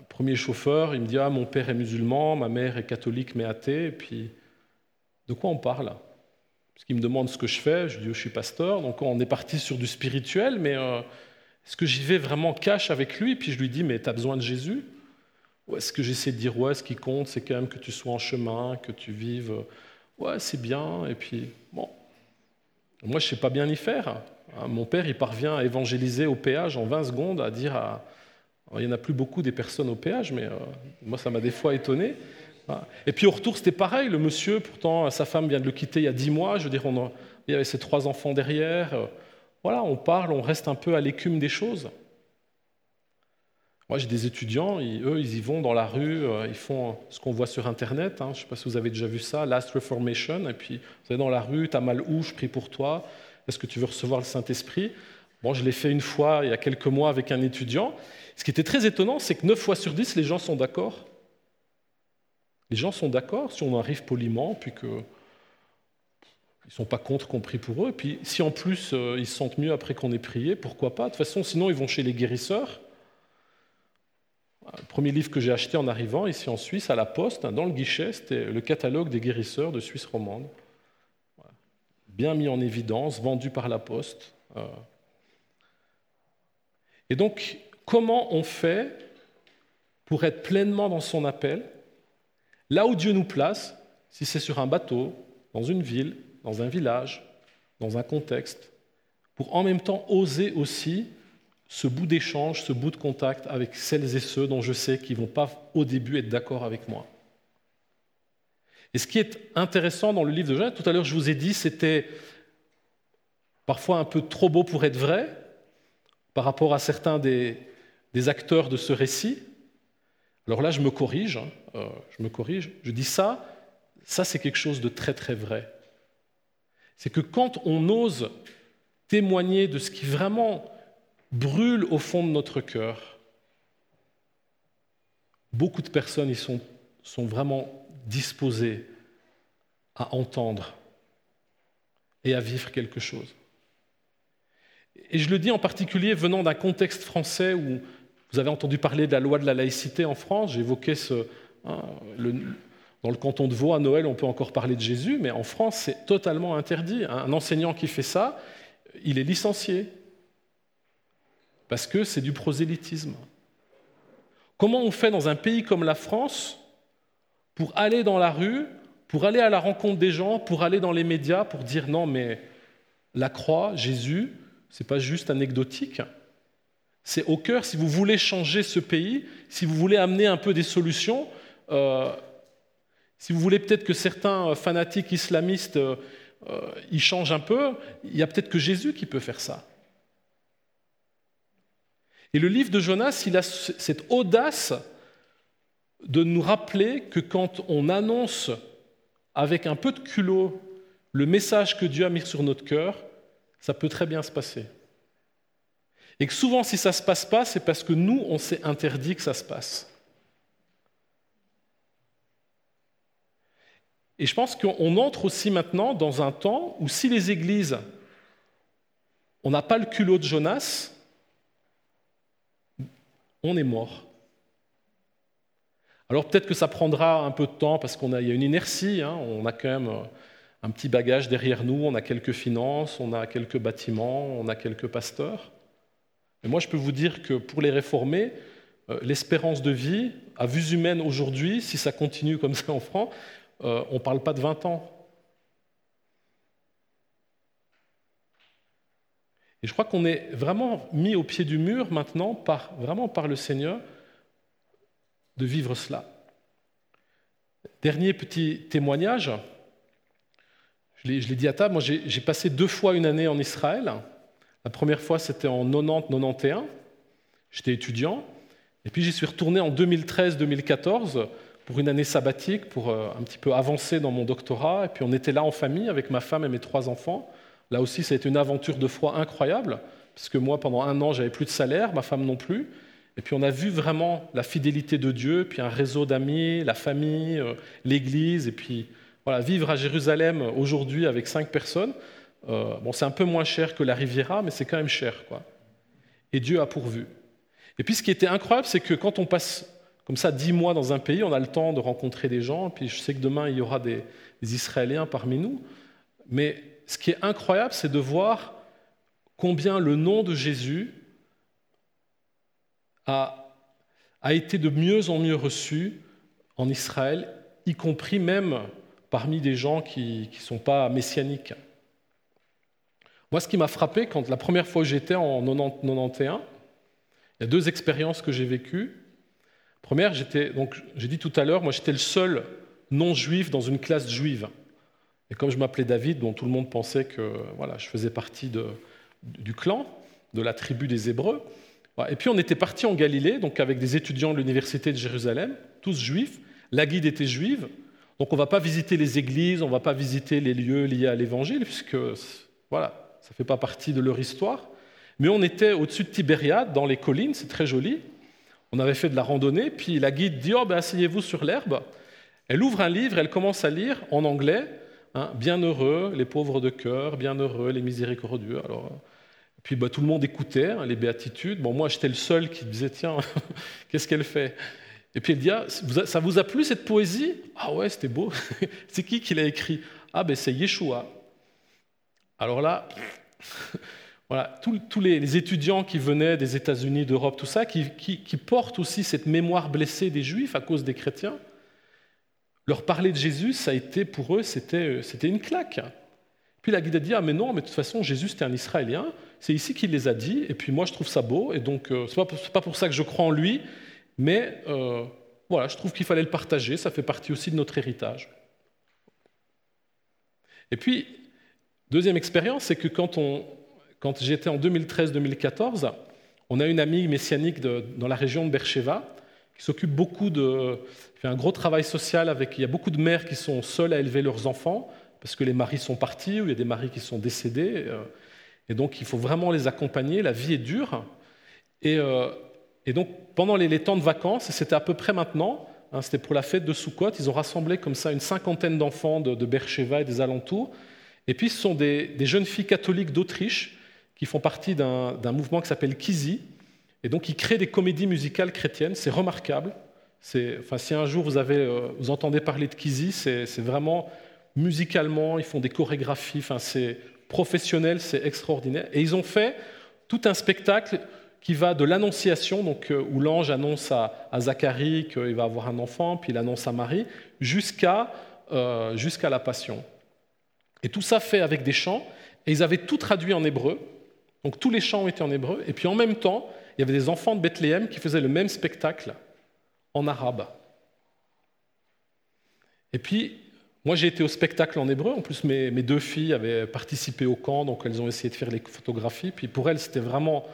Premier chauffeur, il me dit Ah, mon père est musulman, ma mère est catholique mais athée. Et puis, de quoi on parle? Parce qu'il me demande ce que je fais. Je dis oh, Je suis pasteur. Donc, on est parti sur du spirituel, mais euh, est-ce que j'y vais vraiment cash avec lui? Puis je lui dis Mais tu as besoin de Jésus? Ou est-ce que j'essaie de dire Ouais, ce qui compte, c'est quand même que tu sois en chemin, que tu vives Ouais, c'est bien. Et puis, bon, moi, je ne sais pas bien y faire. Hein, mon père, il parvient à évangéliser au péage en 20 secondes, à dire à... il n'y en a plus beaucoup des personnes au péage, mais euh, moi, ça m'a des fois étonné. Hein. Et puis au retour, c'était pareil. Le monsieur, pourtant, sa femme vient de le quitter il y a 10 mois. Je veux dire, on il y avait ses trois enfants derrière. Euh, voilà, on parle, on reste un peu à l'écume des choses. Moi, j'ai des étudiants, eux, ils y vont dans la rue, euh, ils font ce qu'on voit sur Internet. Hein. je ne sais pas si vous avez déjà vu ça, Last Reformation. Et puis, vous allez dans la rue, tu as mal où, je prie pour toi. Est-ce que tu veux recevoir le Saint-Esprit? Bon, je l'ai fait une fois, il y a quelques mois, avec un étudiant. Ce qui était très étonnant, c'est que 9 fois sur 10, les gens sont d'accord. Les gens sont d'accord si on arrive poliment, puis que ils ne sont pas contre qu'on prie pour eux. Et puis, si en plus euh, ils se sentent mieux après qu'on ait prié, pourquoi pas? De toute façon, sinon, ils vont chez les guérisseurs. Premier livre que j'ai acheté en arrivant ici en Suisse, à la poste, dans le guichet, c'était le catalogue des guérisseurs de Suisse romande. Bien mis en évidence, vendu par la poste. Euh. Et donc, comment on fait pour être pleinement dans son appel, là où Dieu nous place, si c'est sur un bateau, dans une ville, dans un village, dans un contexte, pour en même temps oser aussi ce bout d'échange, ce bout de contact avec celles et ceux dont je sais qu'ils ne vont pas au début être d'accord avec moi. Et ce qui est intéressant dans le livre de Genèse, tout à l'heure je vous ai dit, c'était parfois un peu trop beau pour être vrai par rapport à certains des, acteurs de ce récit. Alors là, je me corrige, hein, euh, je me corrige, je dis ça, ça c'est quelque chose de très très vrai. C'est que quand on ose témoigner de ce qui vraiment brûle au fond de notre cœur. Beaucoup de personnes y sont, vraiment disposées à entendre et à vivre quelque chose. Et je le dis en particulier venant d'un contexte français où vous avez entendu parler de la loi de la laïcité en France. J'évoquais ce. Hein, dans le canton de Vaud, à Noël, on peut encore parler de Jésus, mais en France, c'est totalement interdit. Un enseignant qui fait ça, il est licencié parce que c'est du prosélytisme. Comment on fait dans un pays comme la France pour aller dans la rue, pour aller à la rencontre des gens, pour aller dans les médias, pour dire non, mais la croix, Jésus, ce n'est pas juste anecdotique. C'est au cœur, si vous voulez changer ce pays, si vous voulez amener un peu des solutions, euh, si vous voulez peut-être que certains fanatiques islamistes euh, y changent un peu, il y a peut-être que Jésus qui peut faire ça. Et le livre de Jonas, il a cette audace de nous rappeler que quand on annonce avec un peu de culot le message que Dieu a mis sur notre cœur, ça peut très bien se passer. Et que souvent, si ça ne se passe pas, c'est parce que nous, on s'est interdit que ça se passe. Et je pense qu'on entre aussi maintenant dans un temps où si les églises, on n'a pas le culot de Jonas, on est mort. Alors peut-être que ça prendra un peu de temps parce qu'il y a une inertie, hein. on a quand même un petit bagage derrière nous, on a quelques finances, on a quelques bâtiments, on a quelques pasteurs. Mais moi je peux vous dire que pour les réformer, euh, l'espérance de vie, à vue humaine aujourd'hui, si ça continue comme ça en France, euh, on ne parle pas de 20 ans. Et je crois qu'on est vraiment mis au pied du mur maintenant, vraiment par le Seigneur, de vivre cela. Dernier petit témoignage, je l'ai dit à table, moi j'ai passé deux fois une année en Israël. La première fois c'était en 90-91, j'étais étudiant, et puis j'y suis retourné en 2013-2014 pour une année sabbatique, pour euh, un petit peu avancer dans mon doctorat. Et puis on était là en famille avec ma femme et mes trois enfants. Là aussi, ça a été une aventure de foi incroyable, puisque moi, pendant un an, j'avais plus de salaire, ma femme non plus. Et puis on a vu vraiment la fidélité de Dieu, puis un réseau d'amis, la famille, euh, l'Église, et puis voilà, vivre à Jérusalem aujourd'hui avec cinq personnes. Euh, bon, c'est un peu moins cher que la Riviera, mais c'est quand même cher, quoi. Et Dieu a pourvu. Et puis ce qui était incroyable, c'est que quand on passe comme ça, dix mois dans un pays, on a le temps de rencontrer des gens, puis je sais que demain, il y aura des, Israéliens parmi nous. Mais ce qui est incroyable, c'est de voir combien le nom de Jésus a, été de mieux en mieux reçu en Israël, y compris même parmi des gens qui ne sont pas messianiques. Moi, ce qui m'a frappé, quand la première fois j'étais en 91, il y a deux expériences que j'ai vécues. Première, j'étais, donc j'ai dit tout à l'heure, moi j'étais le seul non-juif dans une classe juive. Et comme je m'appelais David, dont tout le monde pensait que voilà, je faisais partie du clan, de la tribu des Hébreux. Et puis on était parti en Galilée, donc avec des étudiants de l'université de Jérusalem, tous juifs. La guide était juive, donc on ne va pas visiter les églises, on ne va pas visiter les lieux liés à l'Évangile, puisque voilà, ça ne fait pas partie de leur histoire. Mais on était au-dessus de Tibériade, dans les collines, c'est très joli. On avait fait de la randonnée, puis la guide dit Oh, ben, asseyez-vous sur l'herbe. Elle ouvre un livre, elle commence à lire en anglais hein, Bienheureux les pauvres de cœur, bienheureux les miséricordieux. Alors, puis ben, tout le monde écoutait hein, les béatitudes. Bon, moi, j'étais le seul qui disait Tiens, <laughs> qu'est-ce qu'elle fait? Et puis elle dit ah, Ça vous a plu cette poésie? Ah ouais, c'était beau. <laughs> c'est qui qui l'a écrit? Ah, ben c'est Yeshua. Alors là. <laughs> Voilà, tous, les, étudiants qui venaient des États-Unis, d'Europe, tout ça, qui, portent aussi cette mémoire blessée des Juifs à cause des chrétiens, leur parler de Jésus, ça a été pour eux, c'était, une claque. Puis la guide a dit Ah, mais non, mais de toute façon, Jésus, c'était un Israélien, c'est ici qu'il les a dit, et puis moi, je trouve ça beau, et donc, euh, ce n'est pas, pour ça que je crois en lui, mais euh, voilà, je trouve qu'il fallait le partager, ça fait partie aussi de notre héritage. Et puis, deuxième expérience, c'est que quand quand j'étais en 2013-2014, on a une amie messianique dans la région de Bercheva qui s'occupe beaucoup de. fait un gros travail social avec. Il y a beaucoup de mères qui sont seules à élever leurs enfants parce que les maris sont partis ou il y a des maris qui sont décédés. Euh, et donc il faut vraiment les accompagner. La vie est dure. Et, euh, donc pendant les, temps de vacances, et c'était à peu près maintenant, hein, c'était pour la fête de Sukkot, ils ont rassemblé comme ça une cinquantaine d'enfants de, de Bercheva et des alentours. Et puis ce sont des jeunes filles catholiques d'Autriche qui font partie d'un mouvement qui s'appelle Kizi. Et donc, ils créent des comédies musicales chrétiennes. C'est remarquable. Enfin, si un jour vous, avez, euh, vous entendez parler de Kizi, c'est vraiment musicalement, ils font des chorégraphies. Enfin, c'est professionnel, c'est extraordinaire. Et ils ont fait tout un spectacle qui va de l'annonciation, donc euh, où l'ange annonce à, Zacharie qu'il va avoir un enfant, puis il annonce à Marie, jusqu'à euh, la Passion. Et tout ça fait avec des chants. Et ils avaient tout traduit en hébreu. Donc tous les chants étaient en hébreu, et puis en même temps, il y avait des enfants de Bethléem qui faisaient le même spectacle en arabe. Et puis, moi j'ai été au spectacle en hébreu, en plus mes, deux filles avaient participé au camp, donc elles ont essayé de faire les photographies, puis pour elles c'était vraiment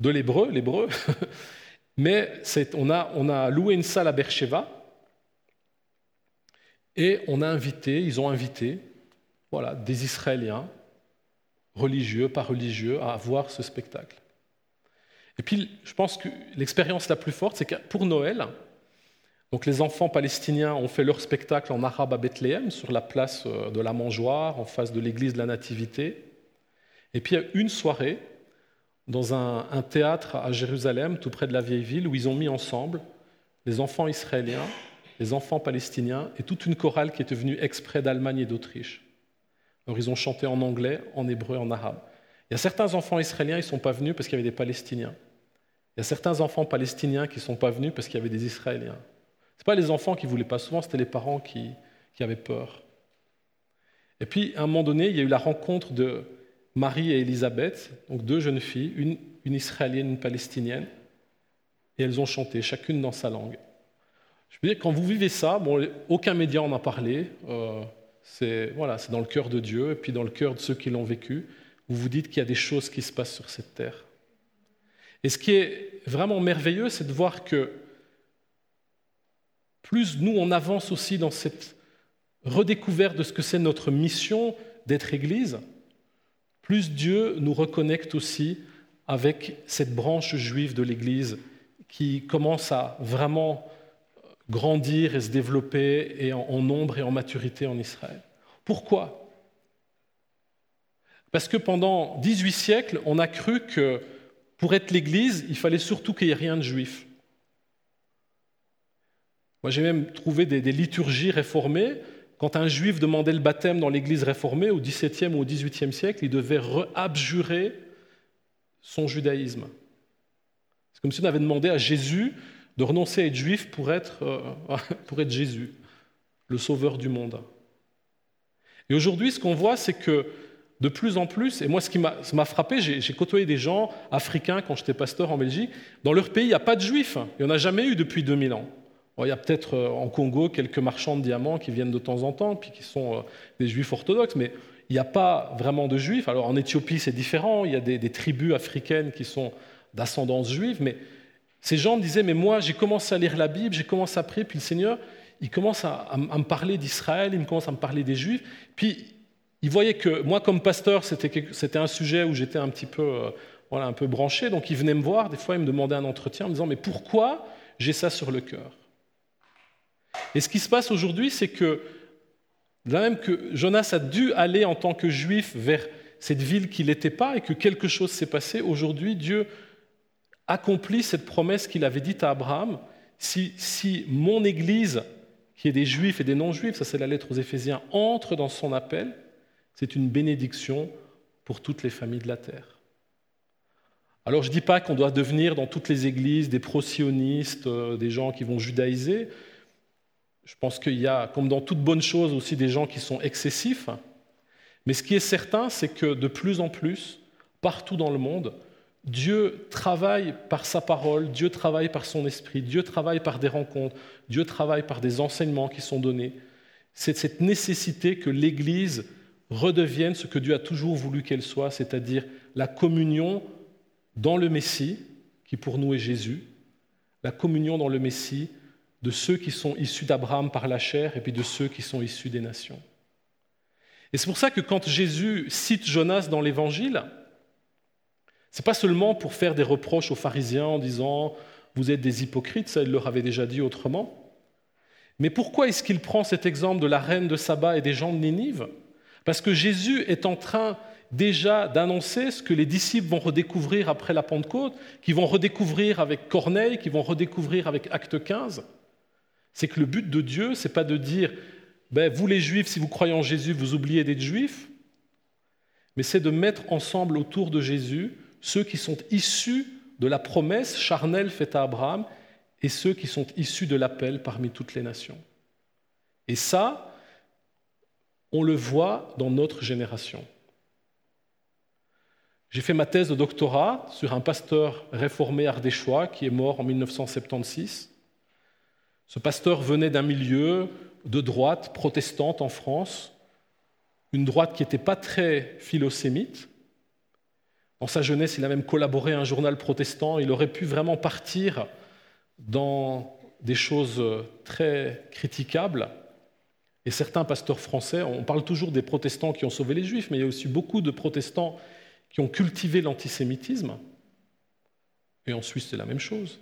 de l'hébreu, l'hébreu. <laughs> Mais on a, loué une salle à Bercheva et on a invité, ils ont invité voilà, des Israéliens, religieux, pas religieux, à voir ce spectacle. Et puis, je pense que l'expérience la plus forte, c'est que pour Noël, donc les enfants palestiniens ont fait leur spectacle en arabe à Bethléem, sur la place euh, de la Mangeoire, en face de l'église de la Nativité. Et puis il y a une soirée dans un, un, théâtre à Jérusalem, tout près de la vieille ville, où ils ont mis ensemble les enfants israéliens, les enfants palestiniens et toute une chorale qui était venue exprès d'Allemagne et d'Autriche. Alors ils ont chanté en anglais, en hébreu, en arabe. Il y a certains enfants israéliens, ils ne sont pas venus parce qu'il y avait des Palestiniens. Il y a certains enfants palestiniens qui ne sont pas venus parce qu'il y avait des Israéliens. Ce pas les enfants qui ne voulaient pas souvent, c'était les parents qui, avaient peur. Et puis, à un moment donné, il y a eu la rencontre de Marie et Élisabeth, donc deux jeunes filles, une, une israélienne, une palestinienne, et elles ont chanté, chacune dans sa langue. Je veux dire, quand vous vivez ça, bon, aucun média en a parlé, euh, c'est voilà, dans le cœur de Dieu, et puis dans le cœur de ceux qui l'ont vécu, vous vous dites qu'il y a des choses qui se passent sur cette terre. Et ce qui est vraiment merveilleux, c'est de voir que plus nous, on avance aussi dans cette redécouverte de ce que c'est notre mission d'être Église, plus Dieu nous reconnecte aussi avec cette branche juive de l'Église qui commence à vraiment grandir et se développer et en, nombre et en maturité en Israël. Pourquoi? Parce que pendant 18 siècles, on a cru que pour être l'Église, il fallait surtout qu'il n'y ait rien de juif. Moi, j'ai même trouvé des, liturgies réformées. Quand un juif demandait le baptême dans l'Église réformée au XVIIe ou au XVIIIe siècle, il devait abjurer son judaïsme. C'est comme si on avait demandé à Jésus de renoncer à être juif pour être, euh, <laughs> pour être Jésus, le sauveur du monde. Et aujourd'hui, ce qu'on voit, c'est que de plus en plus, et moi ce qui m'a frappé, j'ai côtoyé des gens africains quand j'étais pasteur en Belgique, dans leur pays, il n'y a pas de juifs, il n'y en a jamais eu depuis 2000 ans. il y a peut-être euh, en Congo quelques marchands de diamants qui viennent de temps en temps, puis qui sont euh, des juifs orthodoxes, mais il n'y a pas vraiment de juifs. Alors en Éthiopie, c'est différent, il y a des, tribus africaines qui sont d'ascendance juive, mais ces gens disaient, mais moi j'ai commencé à lire la Bible, j'ai commencé à prier, puis le Seigneur, il commence à, me parler d'Israël, il me commence à me parler des Juifs, puis il voyait que moi comme pasteur, c'était un sujet où j'étais un petit peu, euh, voilà, un peu branché, donc il venait me voir, des fois il me demandait un entretien en me disant, mais pourquoi j'ai ça sur le cœur? Et ce qui se passe aujourd'hui, c'est que, là même que Jonas a dû aller en tant que juif vers cette ville qu'il n'était pas et que quelque chose s'est passé, aujourd'hui Dieu accomplit cette promesse qu'il avait dite à Abraham. Si, mon Église, qui est des juifs et des non-juifs, ça c'est la lettre aux Éphésiens, entre dans son appel, c'est une bénédiction pour toutes les familles de la terre. Alors je ne dis pas qu'on doit devenir dans toutes les églises des pro-sionistes, euh, des gens qui vont judaïser. Je pense qu'il y a, comme dans toute bonne chose, aussi des gens qui sont excessifs. Mais ce qui est certain, c'est que de plus en plus, partout dans le monde, Dieu travaille par sa parole, Dieu travaille par son esprit, Dieu travaille par des rencontres, Dieu travaille par des enseignements qui sont donnés. C'est cette nécessité que l'Église redevienne ce que Dieu a toujours voulu qu'elle soit, c'est-à-dire la communion dans le Messie, qui pour nous est Jésus, la communion dans le Messie de ceux qui sont issus d'Abraham par la chair et puis de ceux qui sont issus des nations. Et c'est pour ça que quand Jésus cite Jonas dans l'Évangile, ce n'est pas seulement pour faire des reproches aux pharisiens en disant vous êtes des hypocrites, ça il leur avait déjà dit autrement. Mais pourquoi est-ce qu'il prend cet exemple de la reine de Saba et des gens de Ninive? Parce que Jésus est en train déjà d'annoncer ce que les disciples vont redécouvrir après la Pentecôte, qu'ils vont redécouvrir avec Corneille, qu'ils vont redécouvrir avec Acte 15. C'est que le but de Dieu, ce n'est pas de dire ben, vous les Juifs, si vous croyez en Jésus, vous oubliez d'être Juifs, mais c'est de mettre ensemble autour de Jésus ceux qui sont issus de la promesse charnelle faite à Abraham et ceux qui sont issus de l'appel parmi toutes les nations. Et ça, on le voit dans notre génération. J'ai fait ma thèse de doctorat sur un pasteur réformé ardéchois qui est mort en 1976. Ce pasteur venait d'un milieu de droite protestante en France, une droite qui n'était pas très philosémite, Dans sa jeunesse, il a même collaboré à un journal protestant. Il aurait pu vraiment partir dans des choses très critiquables. Et certains pasteurs français, on parle toujours des protestants qui ont sauvé les juifs, mais il y a aussi beaucoup de protestants qui ont cultivé l'antisémitisme. Et en Suisse, c'est la même chose.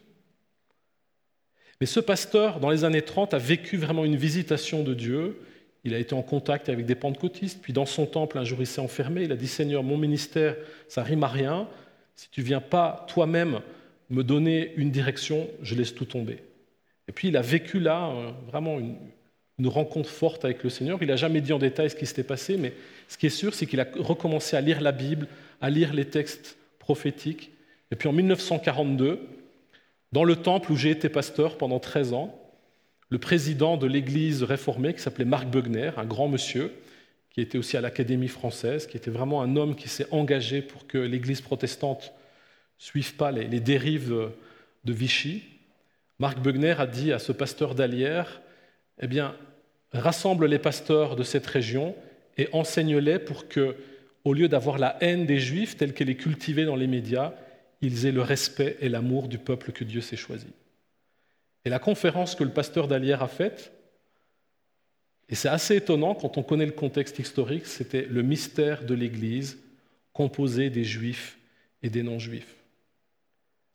Mais ce pasteur, dans les années 30, a vécu vraiment une visitation de Dieu. Il a été en contact avec des pentecôtistes, puis dans son temple, un jour, il s'est enfermé. Il a dit Seigneur, mon ministère, ça rime à rien. Si tu viens pas toi-même me donner une direction, je laisse tout tomber. Et puis il a vécu là euh, vraiment une, une rencontre forte avec le Seigneur. Il n'a jamais dit en détail ce qui s'était passé, mais ce qui est sûr, c'est qu'il a recommencé à lire la Bible, à lire les textes prophétiques. Et puis en 1942, dans le temple où j'ai été pasteur pendant 13 ans, le président de l'église réformée, qui s'appelait Marc Bugner, un grand monsieur, qui était aussi à l'Académie française, qui était vraiment un homme qui s'est engagé pour que l'église protestante ne suive pas les, dérives de Vichy, Marc Bugner a dit à ce pasteur d'Alière eh bien, rassemble les pasteurs de cette région et enseigne-les pour que, au lieu d'avoir la haine des Juifs telle qu'elle est cultivée dans les médias, ils aient le respect et l'amour du peuple que Dieu s'est choisi. Et la conférence que le pasteur d'Alière a faite, et c'est assez étonnant quand on connaît le contexte historique, c'était le mystère de l'Église composé des Juifs et des non-Juifs.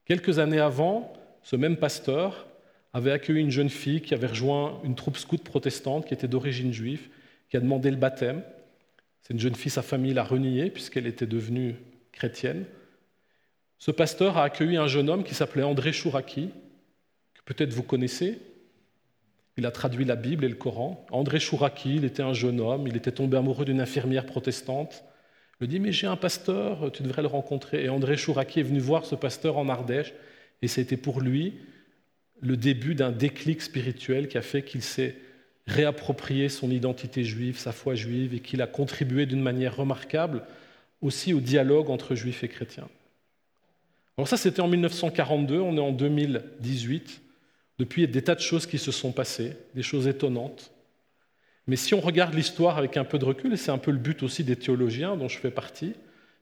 Quelques années avant, ce même pasteur avait accueilli une jeune fille qui avait rejoint une troupe scout protestante qui était d'origine juive, qui a demandé le baptême. C'est une jeune fille, sa famille l'a reniée puisqu'elle était devenue chrétienne. Ce pasteur a accueilli un jeune homme qui s'appelait André Chouraki, que peut-être vous connaissez. Il a traduit la Bible et le Coran. André Chouraki, il était un jeune homme, il était tombé amoureux d'une infirmière protestante. Il lui dit Mais j'ai un pasteur, tu devrais le rencontrer. Et André Chouraki est venu voir ce pasteur en Ardèche, et c'était pour lui le début d'un déclic spirituel qui a fait qu'il s'est réapproprié son identité juive, sa foi juive, et qu'il a contribué d'une manière remarquable aussi au dialogue entre juifs et chrétiens. Alors ça, c'était en 1942, on est en 2018. Depuis, il y a des tas de choses qui se sont passées, des choses étonnantes. Mais si on regarde l'histoire avec un peu de recul, et c'est un peu le but aussi des théologiens dont je fais partie,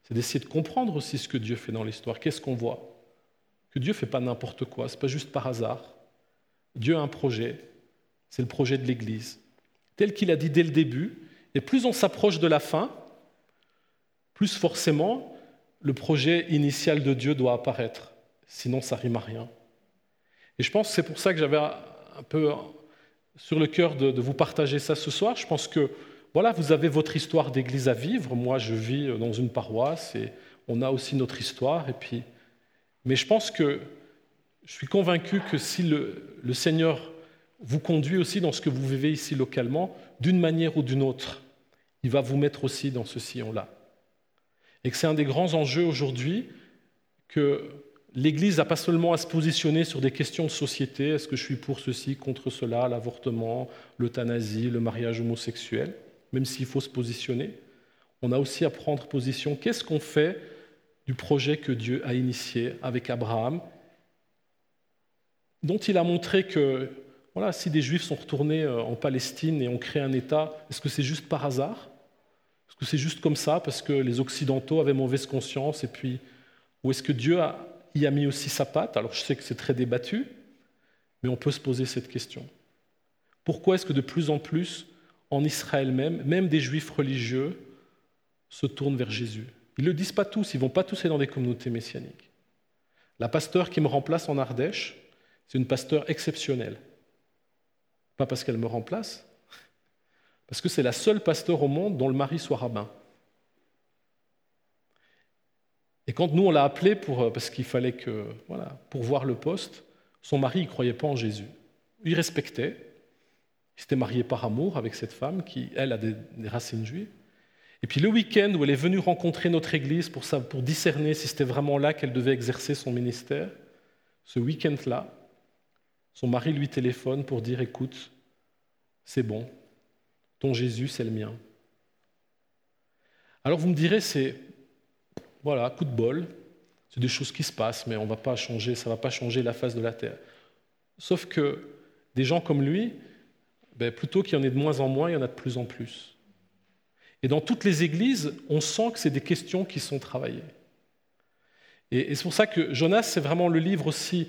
c'est d'essayer de comprendre aussi ce que Dieu fait dans l'histoire. Qu'est-ce qu'on voit? Dieu ne fait pas n'importe quoi, ce n'est pas juste par hasard. Dieu a un projet, c'est le projet de l'Église, tel qu'il a dit dès le début, et plus on s'approche de la fin, plus forcément le projet initial de Dieu doit apparaître, sinon ça rime à rien. Et je pense c'est pour ça que j'avais un peu sur le cœur de, de, vous partager ça ce soir. Je pense que voilà, vous avez votre histoire d'église à vivre. Moi, je vis dans une paroisse et on a aussi notre histoire. Et puis, mais je pense que je suis convaincu que si le, Seigneur vous conduit aussi dans ce que vous vivez ici localement, d'une manière ou d'une autre, il va vous mettre aussi dans ce sillon-là. Et que c'est un des grands enjeux aujourd'hui que l'Église n'a pas seulement à se positionner sur des questions de société, est-ce que je suis pour ceci, contre cela, l'avortement, l'euthanasie, le mariage homosexuel, même s'il faut se positionner, on a aussi à prendre position, qu'est-ce qu'on fait du projet que Dieu a initié avec Abraham, dont il a montré que voilà, si des Juifs sont retournés euh, en Palestine et ont créé un État, est-ce que c'est juste par hasard? Est-ce que c'est juste comme ça parce que les Occidentaux avaient mauvaise conscience et puis ou est-ce que Dieu y a mis aussi sa patte? Alors je sais que c'est très débattu, mais on peut se poser cette question. Pourquoi est-ce que de plus en plus en Israël même, même des Juifs religieux se tournent vers Jésus? Ils ne le disent pas tous, ils ne vont pas tous aller dans des communautés messianiques. La pasteur qui me remplace en Ardèche, c'est une pasteur exceptionnelle. Pas parce qu'elle me remplace, parce que c'est la seule pasteur au monde dont le mari soit rabbin. Et quand nous, on l'a appelée pour, parce qu'il fallait que, voilà, pour voir le poste, son mari ne croyait pas en Jésus. Il respectait. Il s'était marié par amour avec cette femme qui, elle, a des racines juives. Et puis le week-end où elle est venue rencontrer notre Église pour, discerner si c'était vraiment là qu'elle devait exercer son ministère, ce week-end-là, son mari lui téléphone pour dire, écoute, c'est bon, ton Jésus, c'est le mien. Alors vous me direz, c'est, voilà, coup de bol, c'est des choses qui se passent, mais on va pas changer, ça ne va pas changer la face de la terre. Sauf que des gens comme lui, ben, plutôt qu'il y en ait de moins en moins, il y en a de plus en plus. Et dans toutes les églises, on sent que c'est des questions qui sont travaillées. Et, c'est pour ça que Jonas, c'est vraiment le livre aussi,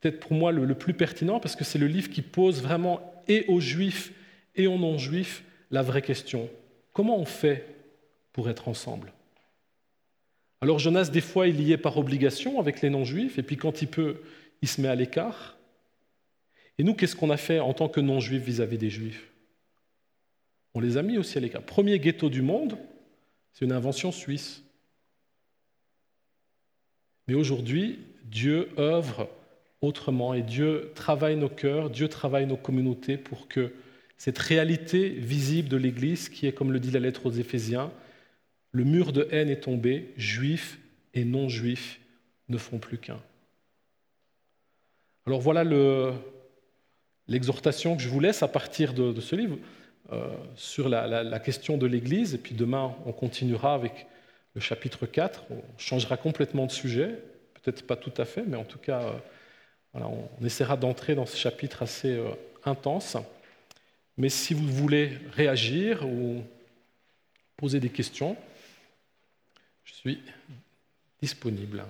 peut-être pour moi, le, plus pertinent, parce que c'est le livre qui pose vraiment, et aux juifs et aux non-juifs, la vraie question. Comment on fait pour être ensemble? Alors Jonas, des fois, il y est par obligation avec les non-juifs, et puis quand il peut, il se met à l'écart. Et nous, qu'est-ce qu'on a fait en tant que non-juifs vis-à-vis des juifs? On les a mis aussi à l'écart. Premier ghetto du monde, c'est une invention suisse. Mais aujourd'hui, Dieu œuvre autrement et Dieu travaille nos cœurs, Dieu travaille nos communautés pour que cette réalité visible de l'Église, qui est, comme le dit la lettre aux Éphésiens, le mur de haine est tombé, juifs et non-juifs ne font plus qu'un. Alors voilà l'exhortation que je vous laisse à partir de, ce livre sur la, question de l'Église, et puis demain on continuera avec le chapitre 4, on changera complètement de sujet, peut-être pas tout à fait, mais en tout cas, euh, on essaiera d'entrer dans ce chapitre assez euh, intense. Mais si vous voulez réagir ou poser des questions, je suis disponible.